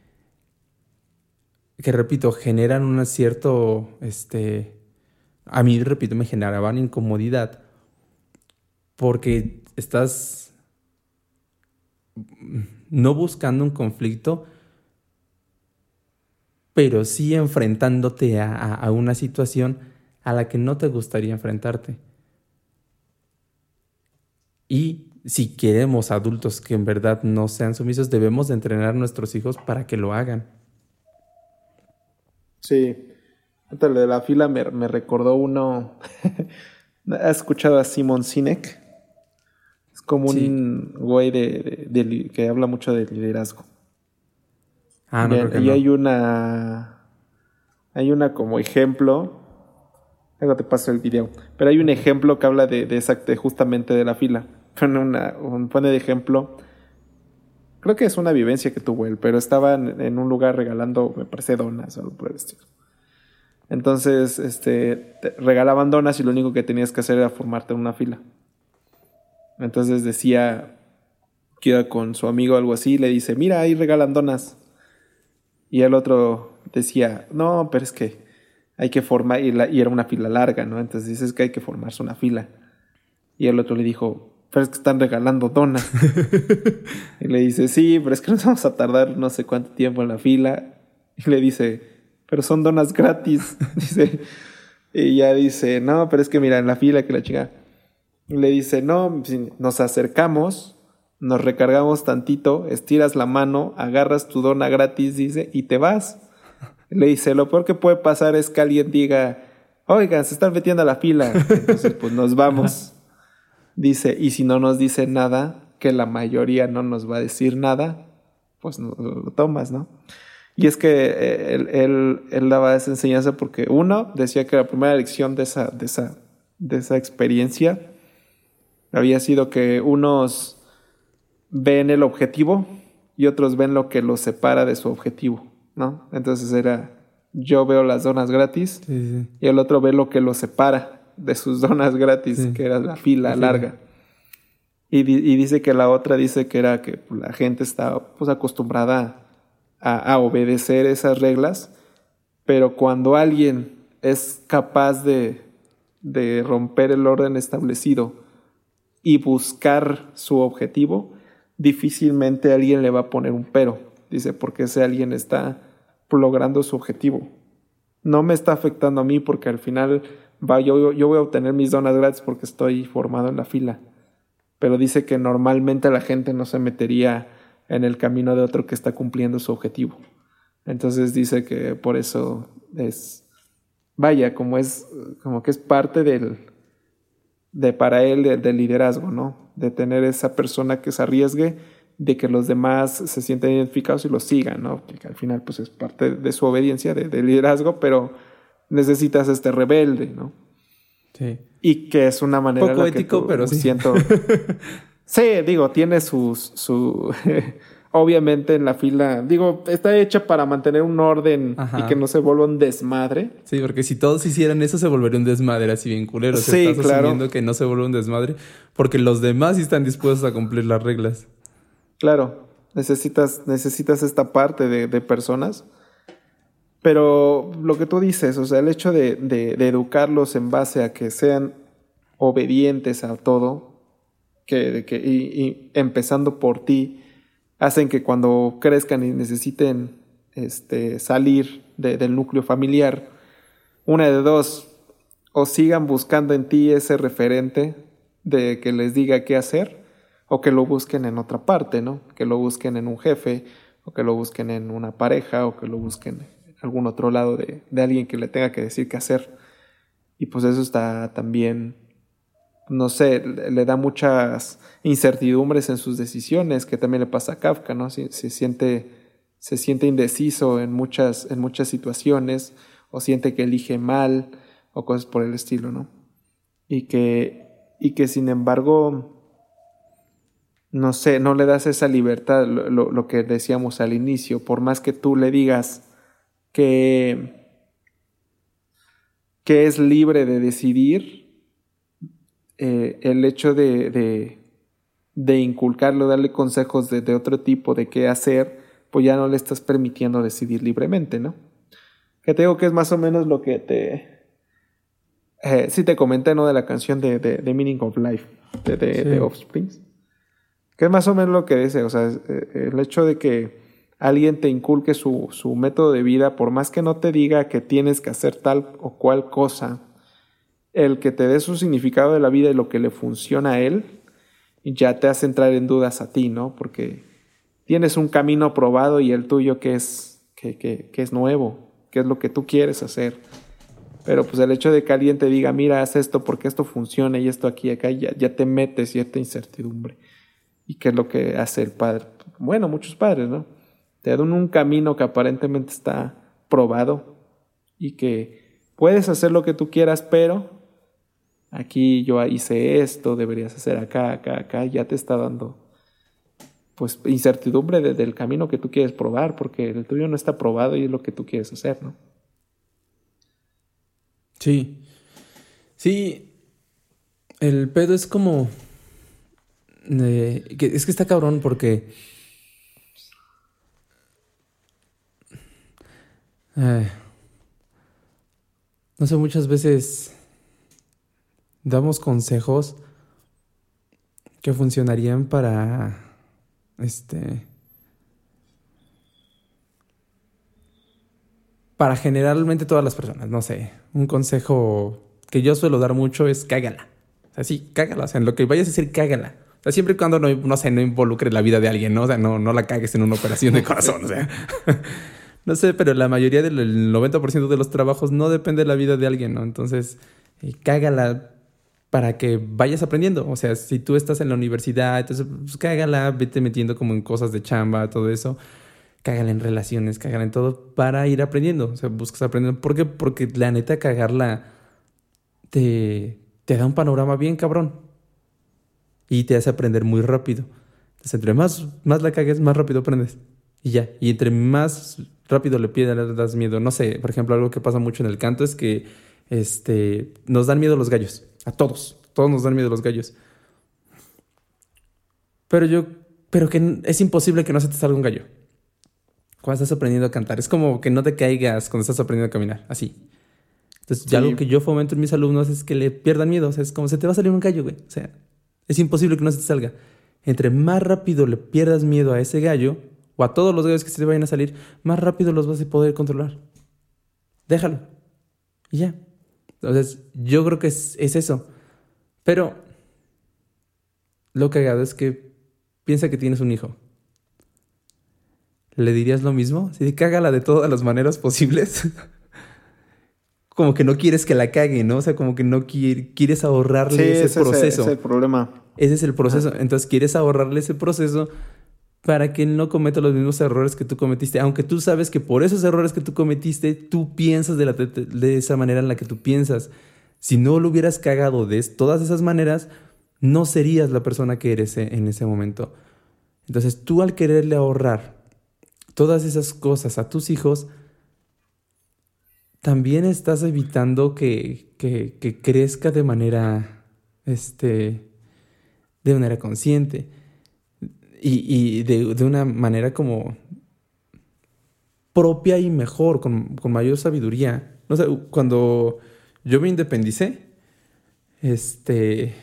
que repito, generan un cierto, este, a mí, repito, me generaban incomodidad porque estás no buscando un conflicto, pero sí enfrentándote a, una situación a la que no te gustaría enfrentarte. Y si queremos adultos que en verdad no sean sumisos, debemos de entrenar a nuestros hijos para que lo hagan. Sí. De la fila me, recordó uno. ¿Has escuchado a Simon Sinek? Como un güey de, que habla mucho de liderazgo. Ah, no, y, y hay una. Hay una como ejemplo. Luego te paso el video. Pero hay un ejemplo que habla de, de justamente de la fila pone, una, un, pone de ejemplo. Creo que es una vivencia que tuvo él, pero estaba en, un lugar regalando, me parece, donas o algo por el estilo. Entonces, este, regalaban donas y lo único que tenías que hacer era formarte en una fila. Entonces decía que iba con su amigo algo así, le dice, mira, ahí regalan donas. Y el otro decía, no, pero es que hay que formar, y, y era una fila larga, ¿no? Entonces dices que hay que formarse una fila. Y el otro le dijo, pero es que están regalando donas. y le dice, sí, pero es que nos vamos a tardar no sé cuánto tiempo en la fila. Y le dice, pero son donas gratis. dice, y ya dice, no, pero es que mira, en la fila que la chica. Le dice, no, nos acercamos, nos recargamos tantito, estiras la mano, agarras tu dona gratis, dice, y te vas. Le dice, lo peor que puede pasar es que alguien diga, oigan, se están metiendo a la fila. Entonces, pues nos vamos. Dice, y si no nos dice nada, que la mayoría no nos va a decir nada, pues no, lo tomas, ¿no? Y es que eh, él, él, daba esa enseñanza porque uno decía que la primera lección de esa, de esa, de esa experiencia había sido que unos ven el objetivo y otros ven lo que los separa de su objetivo, ¿no? Entonces era, yo veo las donas gratis y el otro ve lo que los separa de sus donas gratis, que era la fila larga. Y, dice que la otra dice que era que la gente está pues acostumbrada a, obedecer esas reglas, pero cuando alguien es capaz de, de romper el orden establecido y buscar su objetivo, difícilmente alguien le va a poner un pero. Dice, porque ese alguien está logrando su objetivo. No me está afectando a mí porque al final va, yo, yo voy a obtener mis donas gratis porque estoy formado en la fila pero dice que normalmente la gente no se metería en el camino de otro que está cumpliendo su objetivo. Entonces dice que por eso es, vaya, como es, como que es parte del, de para él del liderazgo, ¿no? De tener esa persona que se arriesgue, de que los demás se sientan identificados y lo sigan, ¿no? Que al final pues es parte de su obediencia, de, de liderazgo, pero necesitas este rebelde, ¿no? Sí. Y que es una manera. Poco ético, pero sí. Siento. sí, digo, tiene sus. Su, obviamente en la fila. Digo, está hecha para mantener un orden y que no se vuelva un desmadre. Sí, porque si todos hicieran eso, se volvería un desmadre así bien culero. Sí, estás claro. que no se vuelva un desmadre porque los demás sí están dispuestos a cumplir las reglas. Claro. Necesitas, necesitas esta parte de, de personas pero lo que tú dices, o sea, el hecho de, educarlos en base a que sean obedientes a todo, que, que y, empezando por ti, hacen que cuando crezcan y necesiten este, salir del núcleo familiar, una de dos, o sigan buscando en ti ese referente de que les diga qué hacer, o que lo busquen en otra parte, ¿no? Que lo busquen en un jefe, o que lo busquen en una pareja, o que lo busquen algún otro lado de, alguien que le tenga que decir qué hacer. Y pues eso está también, no sé, le da muchas incertidumbres en sus decisiones, que también le pasa a Kafka, ¿no? Se, siente, se siente indeciso en muchas, en muchas situaciones, o siente que elige mal, o cosas por el estilo, ¿no? Y que, y que sin embargo, no sé, no le das esa libertad, lo, lo que decíamos al inicio, por más que tú le digas, que, que es libre de decidir, eh, el hecho de, de, de, inculcarlo, darle consejos de, otro tipo de qué hacer, pues ya no le estás permitiendo decidir libremente, ¿no? Que te digo que es más o menos lo que te... Eh, sí te comenté, ¿no? De la canción de, de, Meaning of Life, de, de, Offspring. Que es más o menos lo que dice, o sea, eh, el hecho de que alguien te inculque su, su método de vida, por más que no te diga que tienes que hacer tal o cual cosa, el que te dé su significado de la vida y lo que le funciona a él, ya te hace entrar en dudas a ti, ¿no? Porque tienes un camino probado y el tuyo que es, que, que, es nuevo, que es lo que tú quieres hacer. Pero pues el hecho de que alguien te diga, mira, haz esto porque esto funciona y esto aquí y acá, ya, ya te mete cierta incertidumbre. ¿Y qué es lo que hace el padre? Bueno, muchos padres, ¿no? te dan un camino que aparentemente está probado y que puedes hacer lo que tú quieras, pero aquí yo hice esto, deberías hacer acá, acá, acá, ya te está dando pues incertidumbre del camino que tú quieres probar, porque el tuyo no está probado y es lo que tú quieres hacer, ¿no? Sí. Sí. El pedo es como. es que está cabrón porque no sé, muchas veces damos consejos que funcionarían para este para generalmente todas las personas, no sé, un consejo que yo suelo dar mucho es cágala. O sea, sí, cágala, o sea, en lo que vayas a decir, cágala. O sea, siempre y cuando no, no sé, no involucre la vida de alguien, ¿no? O sea, no, no la cagues en una operación de corazón, o sea. No sé, pero la mayoría del 90% de los trabajos no depende de la vida de alguien, ¿no? Entonces, eh, cágala para que vayas aprendiendo. O sea, si tú estás en la universidad, entonces, pues cágala, vete metiendo como en cosas de chamba, todo eso. Cágala en relaciones, cágala en todo para ir aprendiendo. O sea, buscas aprender. ¿Por qué? Porque la neta, cagarla te, te da un panorama bien cabrón. Y te hace aprender muy rápido. Entonces, entre más, más la cagues, más rápido aprendes. Y ya. Y entre más rápido le piden, le das miedo. No sé, por ejemplo, algo que pasa mucho en el canto es que este, nos dan miedo los gallos. A todos. Todos nos dan miedo los gallos. Pero yo, pero que es imposible que no se te salga un gallo. Cuando estás aprendiendo a cantar. Es como que no te caigas cuando estás aprendiendo a caminar. Así. Entonces, ya algo que yo fomento en mis alumnos es que le pierdan miedo. O sea, es como se te va a salir un gallo, güey. O sea, es imposible que no se te salga. Entre más rápido le pierdas miedo a ese gallo, o a todos los gallos que se te vayan a salir, más rápido los vas a poder controlar. Déjalo. Y ya. Entonces, yo creo que es, es eso. Pero lo cagado es que piensa que tienes un hijo. ¿Le dirías lo mismo? Si cágala de todas las maneras posibles. como que no quieres que la cague, ¿no? O sea, como que no quieres ahorrarle ese, proceso. Ese es el problema. Ese es el proceso. Entonces quieres ahorrarle ese proceso para que él no cometa los mismos errores que tú cometiste. Aunque tú sabes que por esos errores que tú cometiste, tú piensas de, esa manera en la que tú piensas. Si no lo hubieras cagado de todas esas maneras, no serías la persona que eres en ese momento. Entonces tú al quererle ahorrar todas esas cosas a tus hijos, también estás evitando que, crezca de manera, este, de manera consciente y, de, una manera como propia y mejor, con, mayor sabiduría. No sé, cuando yo me independicé, este,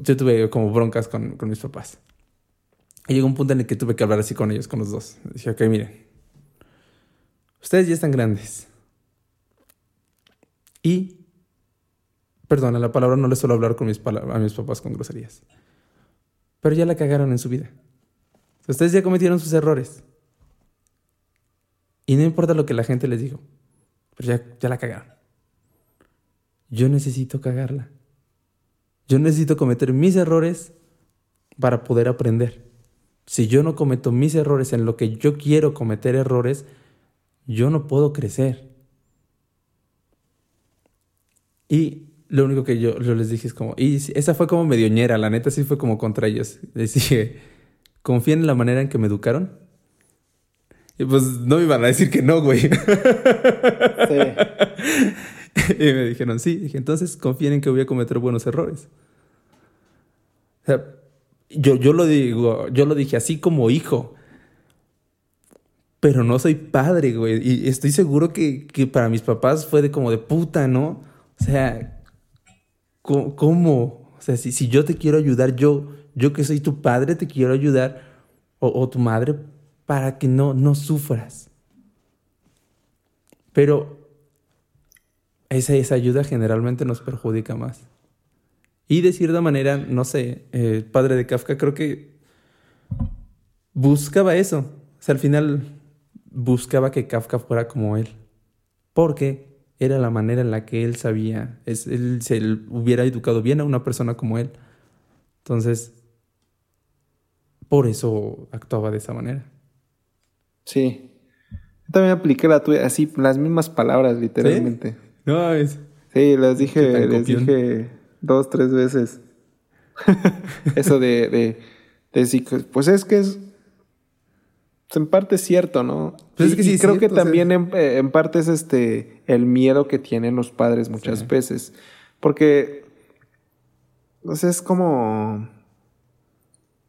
yo tuve como broncas con, mis papás. Y llegó un punto en el que tuve que hablar así con ellos, con los dos. Dije, ok, miren, ustedes ya están grandes. Y, perdona, la palabra no les suelo hablar con mis a mis papás con groserías. Pero ya la cagaron en su vida. Ustedes ya cometieron sus errores. Y no importa lo que la gente les dijo, pero ya, ya la cagaron. Yo necesito cagarla. Yo necesito cometer mis errores para poder aprender si yo no cometo mis errores en lo que yo quiero cometer errores, yo no puedo crecer. Y lo único que yo, les dije es como, y esa fue como medioñera, la neta sí fue como contra ellos. Les dije, confíen en la manera en que me educaron. Y pues no me iban a decir que no, güey. Sí. y me dijeron, sí. Dije, entonces confíen en que voy a cometer buenos errores. O sea, yo, yo lo digo, yo lo dije así como hijo. Pero no soy padre, güey. Y estoy seguro que, para mis papás fue de como de puta, ¿no? O sea, ¿cómo? O sea, si, si yo te quiero ayudar, yo, yo que soy tu padre, te quiero ayudar, o, tu madre, para que no, no sufras. Pero esa, esa ayuda generalmente nos perjudica más. Y de cierta manera, no sé, el padre de Kafka creo que buscaba eso. O sea, al final buscaba que Kafka fuera como él. Porque era la manera en la que él sabía, es, él se hubiera educado bien a una persona como él. Entonces, por eso actuaba de esa manera. Sí. Yo también apliqué la tuya, así, las mismas palabras, literalmente. No, es... Sí, las dije, les dije dos, tres veces. Eso de, de, decir, pues es que es, en parte es cierto, ¿no? Pues es que sí, creo que también en, parte es este el miedo que tienen los padres muchas veces. Porque, no sé, es como,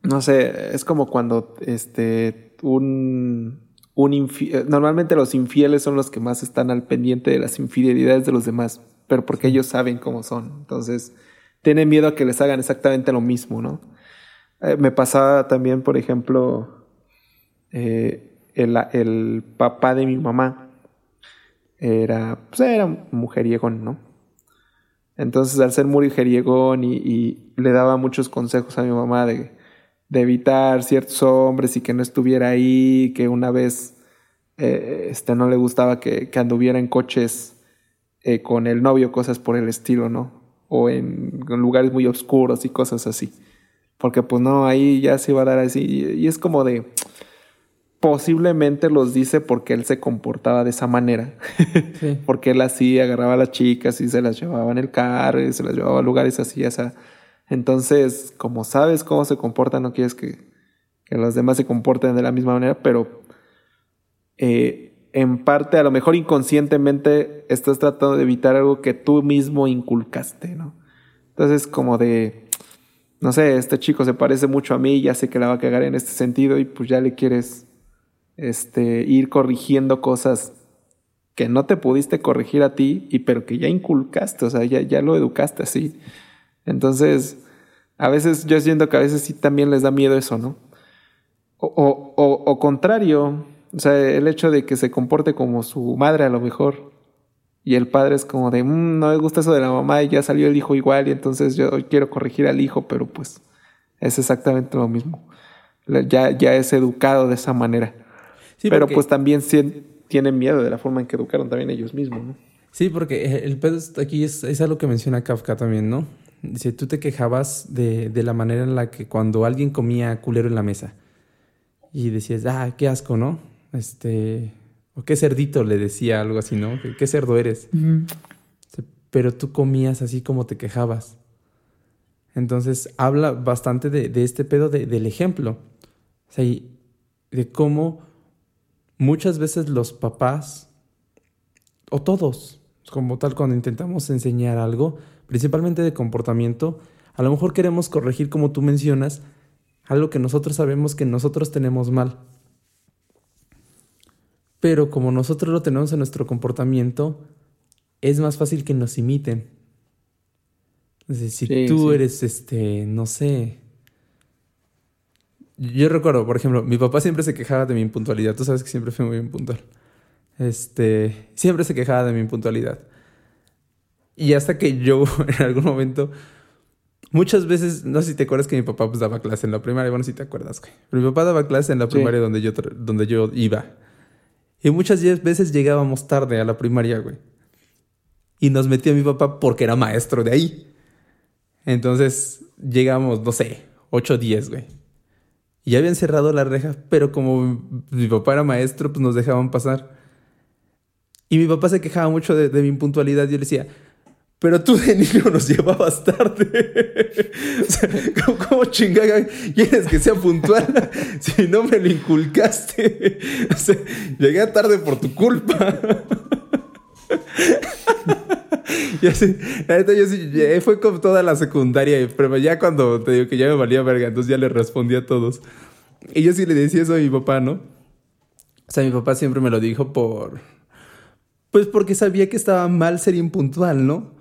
no sé, es como cuando este, un, un normalmente los infieles son los que más están al pendiente de las infidelidades de los demás pero porque ellos saben cómo son. Entonces, tienen miedo a que les hagan exactamente lo mismo, ¿no? Eh, me pasaba también, por ejemplo, eh, el, papá de mi mamá era, pues era mujeriegón, ¿no? Entonces, al ser mujeriegón y, y le daba muchos consejos a mi mamá de, evitar ciertos hombres y que no estuviera ahí, que una vez eh, este, no le gustaba que, anduviera en coches eh, con el novio, cosas por el estilo, ¿no? O en, lugares muy oscuros y cosas así. Porque pues no, ahí ya se iba a dar así. Y, es como de, posiblemente los dice porque él se comportaba de esa manera. porque él así agarraba a las chicas y se las llevaba en el carro y se las llevaba a lugares así, o sea. Entonces, como sabes cómo se comporta, no quieres que, que los demás se comporten de la misma manera, pero eh, en parte, a lo mejor inconscientemente, estás tratando de evitar algo que tú mismo inculcaste, ¿no? Entonces, como de, no sé, este chico se parece mucho a mí, ya sé que la va a cagar en este sentido y pues ya le quieres este, ir corrigiendo cosas que no te pudiste corregir a ti, y pero que ya inculcaste, o sea, ya, ya lo educaste así. Entonces, a veces yo siento que a veces sí también les da miedo eso, ¿no? O, o, o, contrario, o sea, el hecho de que se comporte como su madre a lo mejor. Y el padre es como de, mmm, no me gusta eso de la mamá y ya salió el hijo igual y entonces yo quiero corregir al hijo, pero pues es exactamente lo mismo. Ya, ya es educado de esa manera. Pero pues también tienen miedo de la forma en que educaron también ellos mismos, ¿no? Sí, porque el pedo aquí es, es algo que menciona Kafka también, ¿no? Dice, tú te quejabas de, de, la manera en la que cuando alguien comía culero en la mesa y decías, ah, qué asco, ¿no? Este, o qué cerdito le decía algo así, ¿no? ¿Qué, cerdo eres? Pero tú comías así como te quejabas. Entonces habla bastante de, de este pedo de, del ejemplo. O sea, de cómo muchas veces los papás, o todos, como tal cuando intentamos enseñar algo, principalmente de comportamiento, a lo mejor queremos corregir, como tú mencionas, algo que nosotros sabemos que nosotros tenemos mal. Pero como nosotros lo tenemos en nuestro comportamiento, es más fácil que nos imiten. Es decir, si tú eres, este, no sé, yo recuerdo, por ejemplo, mi papá siempre se quejaba de mi impuntualidad. Tú sabes que siempre fui muy impuntual. Este, siempre se quejaba de mi impuntualidad. Y hasta que yo en algún momento, muchas veces, no sé si te acuerdas que mi papá pues, daba clase en la primaria, bueno, si te acuerdas, güey. Pero mi papá daba clase en la primaria donde, yo, donde yo iba. Y muchas veces llegábamos tarde a la primaria, güey. Y nos metía mi papá porque era maestro de ahí. Entonces llegamos, no sé, 8 o 10, güey. Y ya habían cerrado la reja, pero como mi papá era maestro, pues nos dejaban pasar. Y mi papá se quejaba mucho de, mi impuntualidad. Yo le decía, pero tú de niño nos llevabas tarde. o sea, ¿cómo, chingada quieres que sea puntual si no me lo inculcaste? o sea, llegué tarde por tu culpa. y así, la neta, yo sí, fue como toda la secundaria, pero ya cuando te digo que ya me valía verga, entonces ya le respondí a todos. Y yo sí le decía eso a mi papá, ¿no? O sea, mi papá siempre me lo dijo por. Pues porque sabía que estaba mal ser impuntual, ¿no?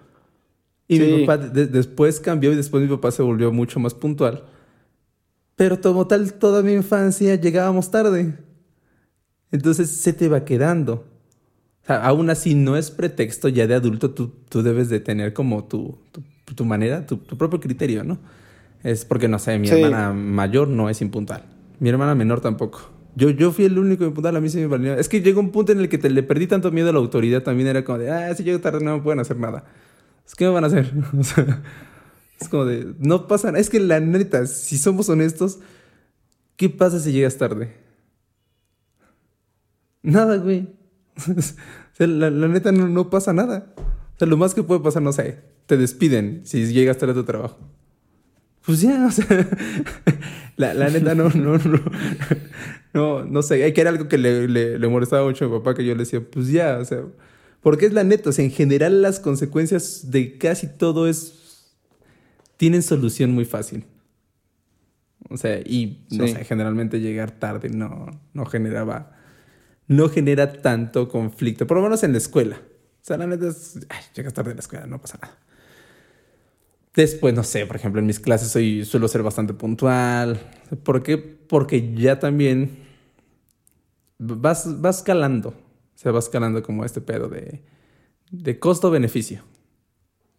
Y mi papá después cambió y después mi papá se volvió mucho más puntual. Pero como tal, toda mi infancia llegábamos tarde. Entonces se te va quedando aún así no es pretexto ya de adulto, tú, tú debes de tener como tu, tu, manera, tu, propio criterio, ¿no? Es porque, no sé, mi hermana mayor no es impuntual. Mi hermana menor tampoco. Yo, yo fui el único impuntual, a mí sí me valió. Es que llegó un punto en el que te, le perdí tanto miedo a la autoridad, también era como de, ah, si llego tarde no me pueden hacer nada. Es que me van a hacer. es como de, no pasa nada. Es que la neta, si somos honestos, ¿qué pasa si llegas tarde? Nada, güey. la, neta no, pasa nada. O sea, lo más que puede pasar, no sé, te despiden si llegas tarde a tu trabajo. Pues ya, o sea, la, neta no, no, no, no, no sé, hay que era algo que le, le, molestaba mucho a mi papá, que yo le decía, pues ya, o sea, porque es la neta, o sea, en general las consecuencias de casi todo es, tienen solución muy fácil. O sea, y no sé, generalmente llegar tarde no, no generaba no genera tanto conflicto, por lo menos en la escuela. O sea, la neta es, ay, llegas tarde a la escuela, no pasa nada. Después, no sé, por ejemplo, en mis clases soy, suelo ser bastante puntual. ¿Por qué? Porque ya también vas, vas calando. O sea, vas calando como este pedo de, de costo-beneficio.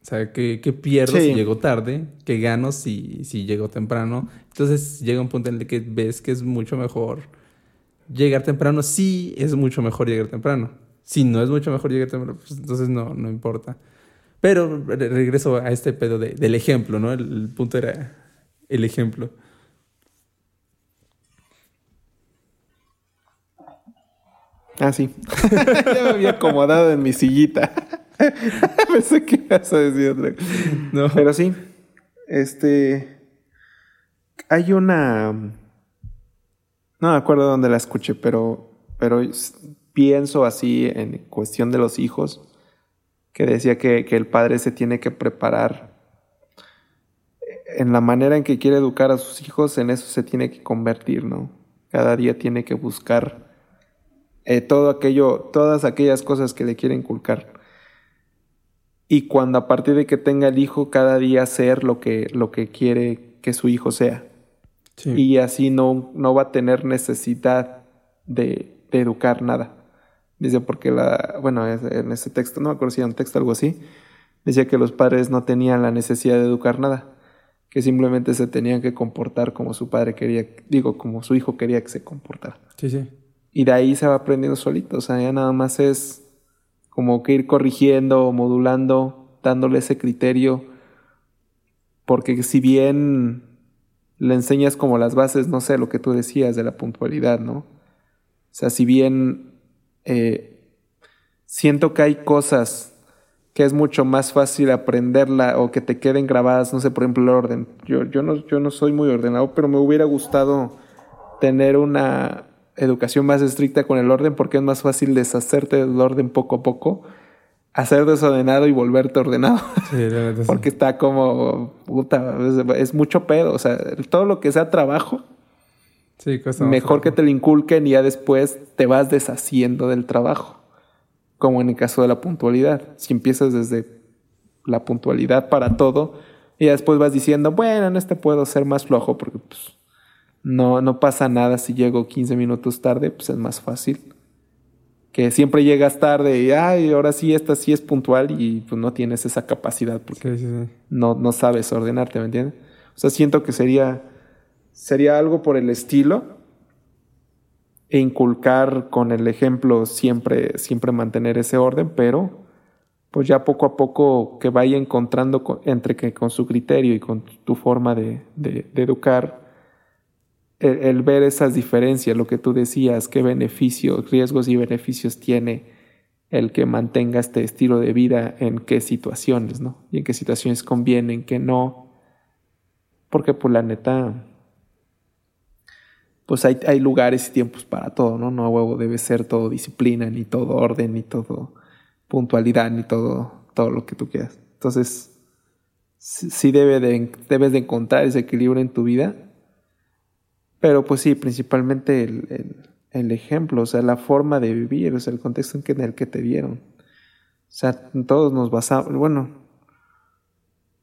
O sea, ¿qué, pierdo si llego tarde? ¿Qué gano si, si llego temprano? Entonces llega un punto en el que ves que es mucho mejor llegar temprano, sí es mucho mejor llegar temprano. Si no es mucho mejor llegar temprano, pues entonces no, no importa. Pero regreso a este pedo del ejemplo, ¿no? El, punto era el ejemplo. Ah, sí. ya me había acomodado en mi sillita. Pensé que ibas a decir otra No. Pero sí. Este. Hay una no me acuerdo dónde la escuché, pero, pero pienso así en cuestión de los hijos, que decía que, el padre se tiene que preparar. en la manera en que quiere educar a sus hijos, en eso se tiene que convertir, ¿no? Cada día tiene que buscar eh, todo aquello, todas aquellas cosas que le quiere inculcar. Y cuando a partir de que tenga el hijo, cada día ser lo que, lo que quiere que su hijo sea. Y así no, no va a tener necesidad de, de educar nada. Dice, porque la, bueno, en ese texto, no me acuerdo si era un texto algo así, decía que los padres no tenían la necesidad de educar nada, que simplemente se tenían que comportar como su padre quería, digo, como su hijo quería que se comportara. Sí, sí. Y de ahí se va aprendiendo solito, o sea, ya nada más es como que ir corrigiendo, modulando, dándole ese criterio, porque si bien le enseñas como las bases, no sé, lo que tú decías de la puntualidad, ¿no? O sea, si bien eh, siento que hay cosas que es mucho más fácil aprenderla o que te queden grabadas, no sé, por ejemplo, el orden. Yo, yo, no, yo no soy muy ordenado, pero me hubiera gustado tener una educación más estricta con el orden porque es más fácil deshacerte del orden poco a poco, hacer desordenado y volverte ordenado. porque está como, puta, es, mucho pedo. O sea, todo lo que sea trabajo, mejor que te lo inculquen y ya después te vas deshaciendo del trabajo como en el caso de la puntualidad. Si empiezas desde la puntualidad para todo y después vas diciendo, bueno, en este puedo ser más flojo porque pues, no, no pasa nada si llego 15 minutos tarde, pues es más fácil. Que siempre llegas tarde y, ay, ahora sí, esta sí es puntual y pues no tienes esa capacidad porque No, no sabes ordenarte, ¿me entiendes? O sea, siento que sería, sería algo por el estilo e inculcar con el ejemplo siempre, siempre mantener ese orden, pero pues ya poco a poco que vaya encontrando entre que con su criterio y con tu forma de, educar, el, ver esas diferencias, lo que tú decías, qué beneficios, riesgos y beneficios tiene el que mantenga este estilo de vida en qué situaciones, ¿no? Y en qué situaciones conviene, en qué no. Porque pues la neta, pues hay, hay, lugares y tiempos para todo, ¿no? No a huevo debe ser todo disciplina, ni todo orden, ni todo puntualidad, ni todo, todo lo que tú quieras. Entonces, sí debe de, debes de encontrar ese equilibrio en tu vida. Pero pues sí, principalmente el, el, ejemplo, o sea, la forma de vivir, o sea, el contexto en, que, en el que te vieron. O sea, todos nos basamos, bueno,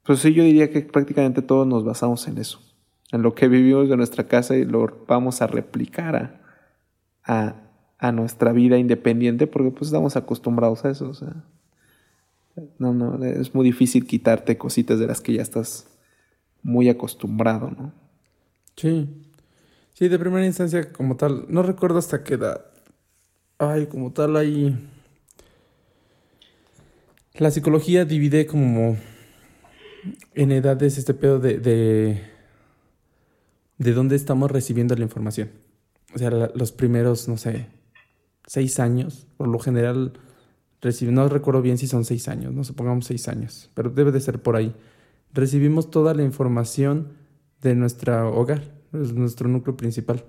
pues sí, yo diría que prácticamente todos nos basamos en eso en lo que vivimos de nuestra casa y lo vamos a replicar a, a, nuestra vida independiente porque pues estamos acostumbrados a eso. O sea, no, no, es muy difícil quitarte cositas de las que ya estás muy acostumbrado, ¿no? Sí. Sí, de primera instancia como tal, no recuerdo hasta qué edad. Ay, como tal ahí... La psicología divide como en edades este pedo de de dónde estamos recibiendo la información. O sea, los primeros, no sé, seis años, por lo general, no recuerdo bien si son seis años, no supongamos seis años, pero debe de ser por ahí. Recibimos toda la información de nuestro hogar, es nuestro núcleo principal.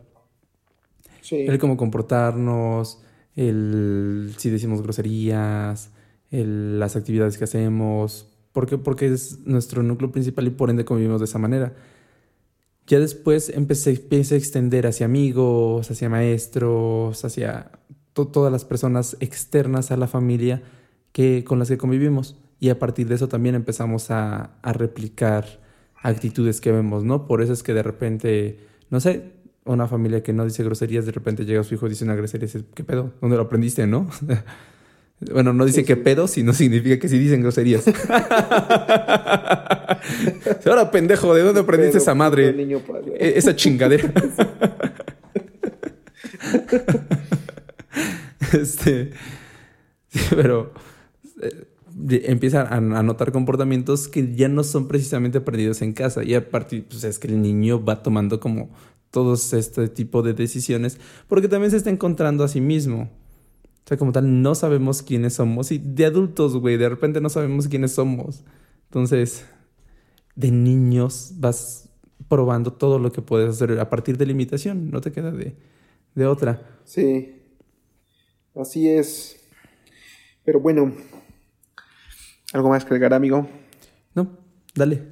Sí. El cómo comportarnos, el si decimos groserías, el, las actividades que hacemos, porque, porque es nuestro núcleo principal y por ende convivimos de esa manera. Ya después empecé, empecé a extender hacia amigos, hacia maestros, hacia todas las personas externas a la familia que, con las que convivimos. Y a partir de eso también empezamos a, a replicar actitudes que vemos, ¿no? Por eso es que de repente, no sé, una familia que no dice groserías, de repente llega su hijo y dice una grosería y dice, ¿qué pedo? ¿Dónde lo aprendiste, no? Bueno, no dice qué pedo, sino significa que sí dicen groserías. Ahora, pendejo, ¿de dónde aprendiste esa madre? E-, esa chingadera. este. pero. Eh, empieza a, notar comportamientos que ya no son precisamente aprendidos en casa. Y a partir, pues es que el niño va tomando como todos este tipo de decisiones porque también se está encontrando a sí mismo. O sea, como tal, no sabemos quiénes somos. Y de adultos, güey, de repente no sabemos quiénes somos. Entonces, de niños vas probando todo lo que puedes hacer a partir de la imitación. No te queda de, de otra. Sí. Así es. Pero bueno. ¿Algo más que agregar, amigo? No, dale.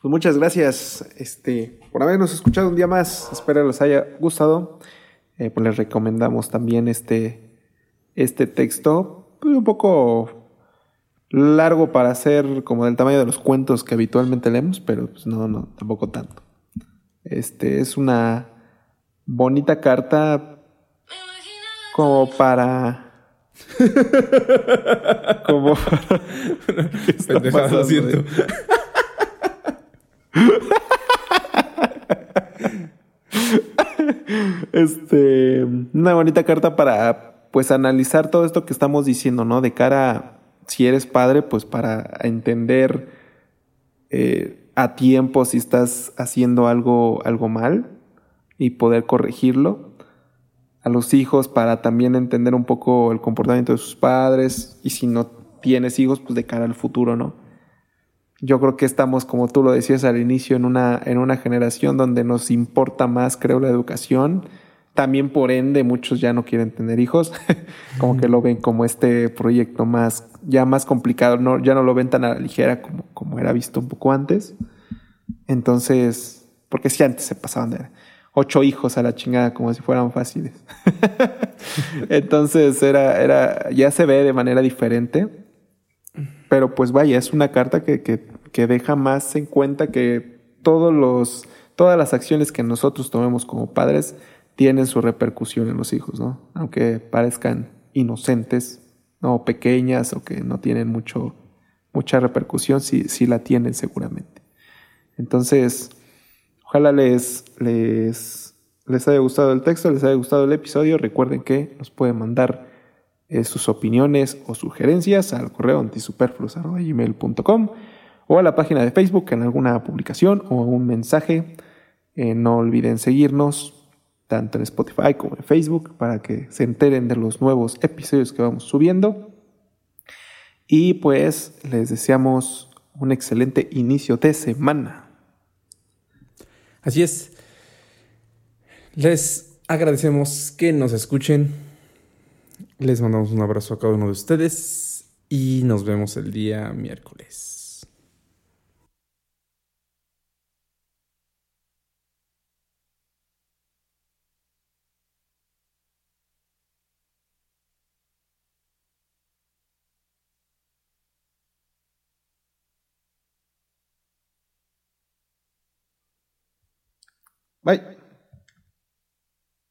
Pues muchas gracias este, por habernos escuchado un día más. Espero les haya gustado. Eh, pues les recomendamos también este, este texto, pues un poco largo para ser como del tamaño de los cuentos que habitualmente leemos, pero pues no, no, tampoco tanto. Este es una bonita carta como para como siento. este, una bonita carta para pues analizar todo esto que estamos diciendo, ¿no? De cara si eres padre, pues para entender eh, a tiempo si estás haciendo algo, algo mal y poder corregirlo. A los hijos para también entender un poco el comportamiento de sus padres y si no tienes hijos, pues de cara al futuro, ¿no? Yo creo que estamos, como tú lo decías al inicio, en una, en una generación donde nos importa más, creo, la educación. También, por ende, muchos ya no quieren tener hijos, como que lo ven como este proyecto más, ya más complicado, no, ya no lo ven tan a la ligera como, como era visto un poco antes. Entonces, porque si antes se pasaban de ocho hijos a la chingada como si fueran fáciles. Entonces era, era, ya se ve de manera diferente. Pero pues vaya, es una carta que, que, deja más en cuenta que todos los, todas las acciones que nosotros tomemos como padres tienen su repercusión en los hijos, ¿no? Aunque parezcan inocentes, ¿no? pequeñas o que no tienen mucho, mucha repercusión, sí, sí la tienen seguramente. Entonces, ojalá les, les, les haya gustado el texto, les haya gustado el episodio. Recuerden que nos pueden mandar eh, sus opiniones o sugerencias al correo antisuperfluos.gmail.com o a la página de Facebook en alguna publicación o un mensaje. Eh, no olviden seguirnos tanto en Spotify como en Facebook para que se enteren de los nuevos episodios que vamos subiendo. Y pues les deseamos un excelente inicio de semana. Así es. Les agradecemos que nos escuchen les mandamos un abrazo a cada uno de ustedes y nos vemos el día miércoles. 拜。Bye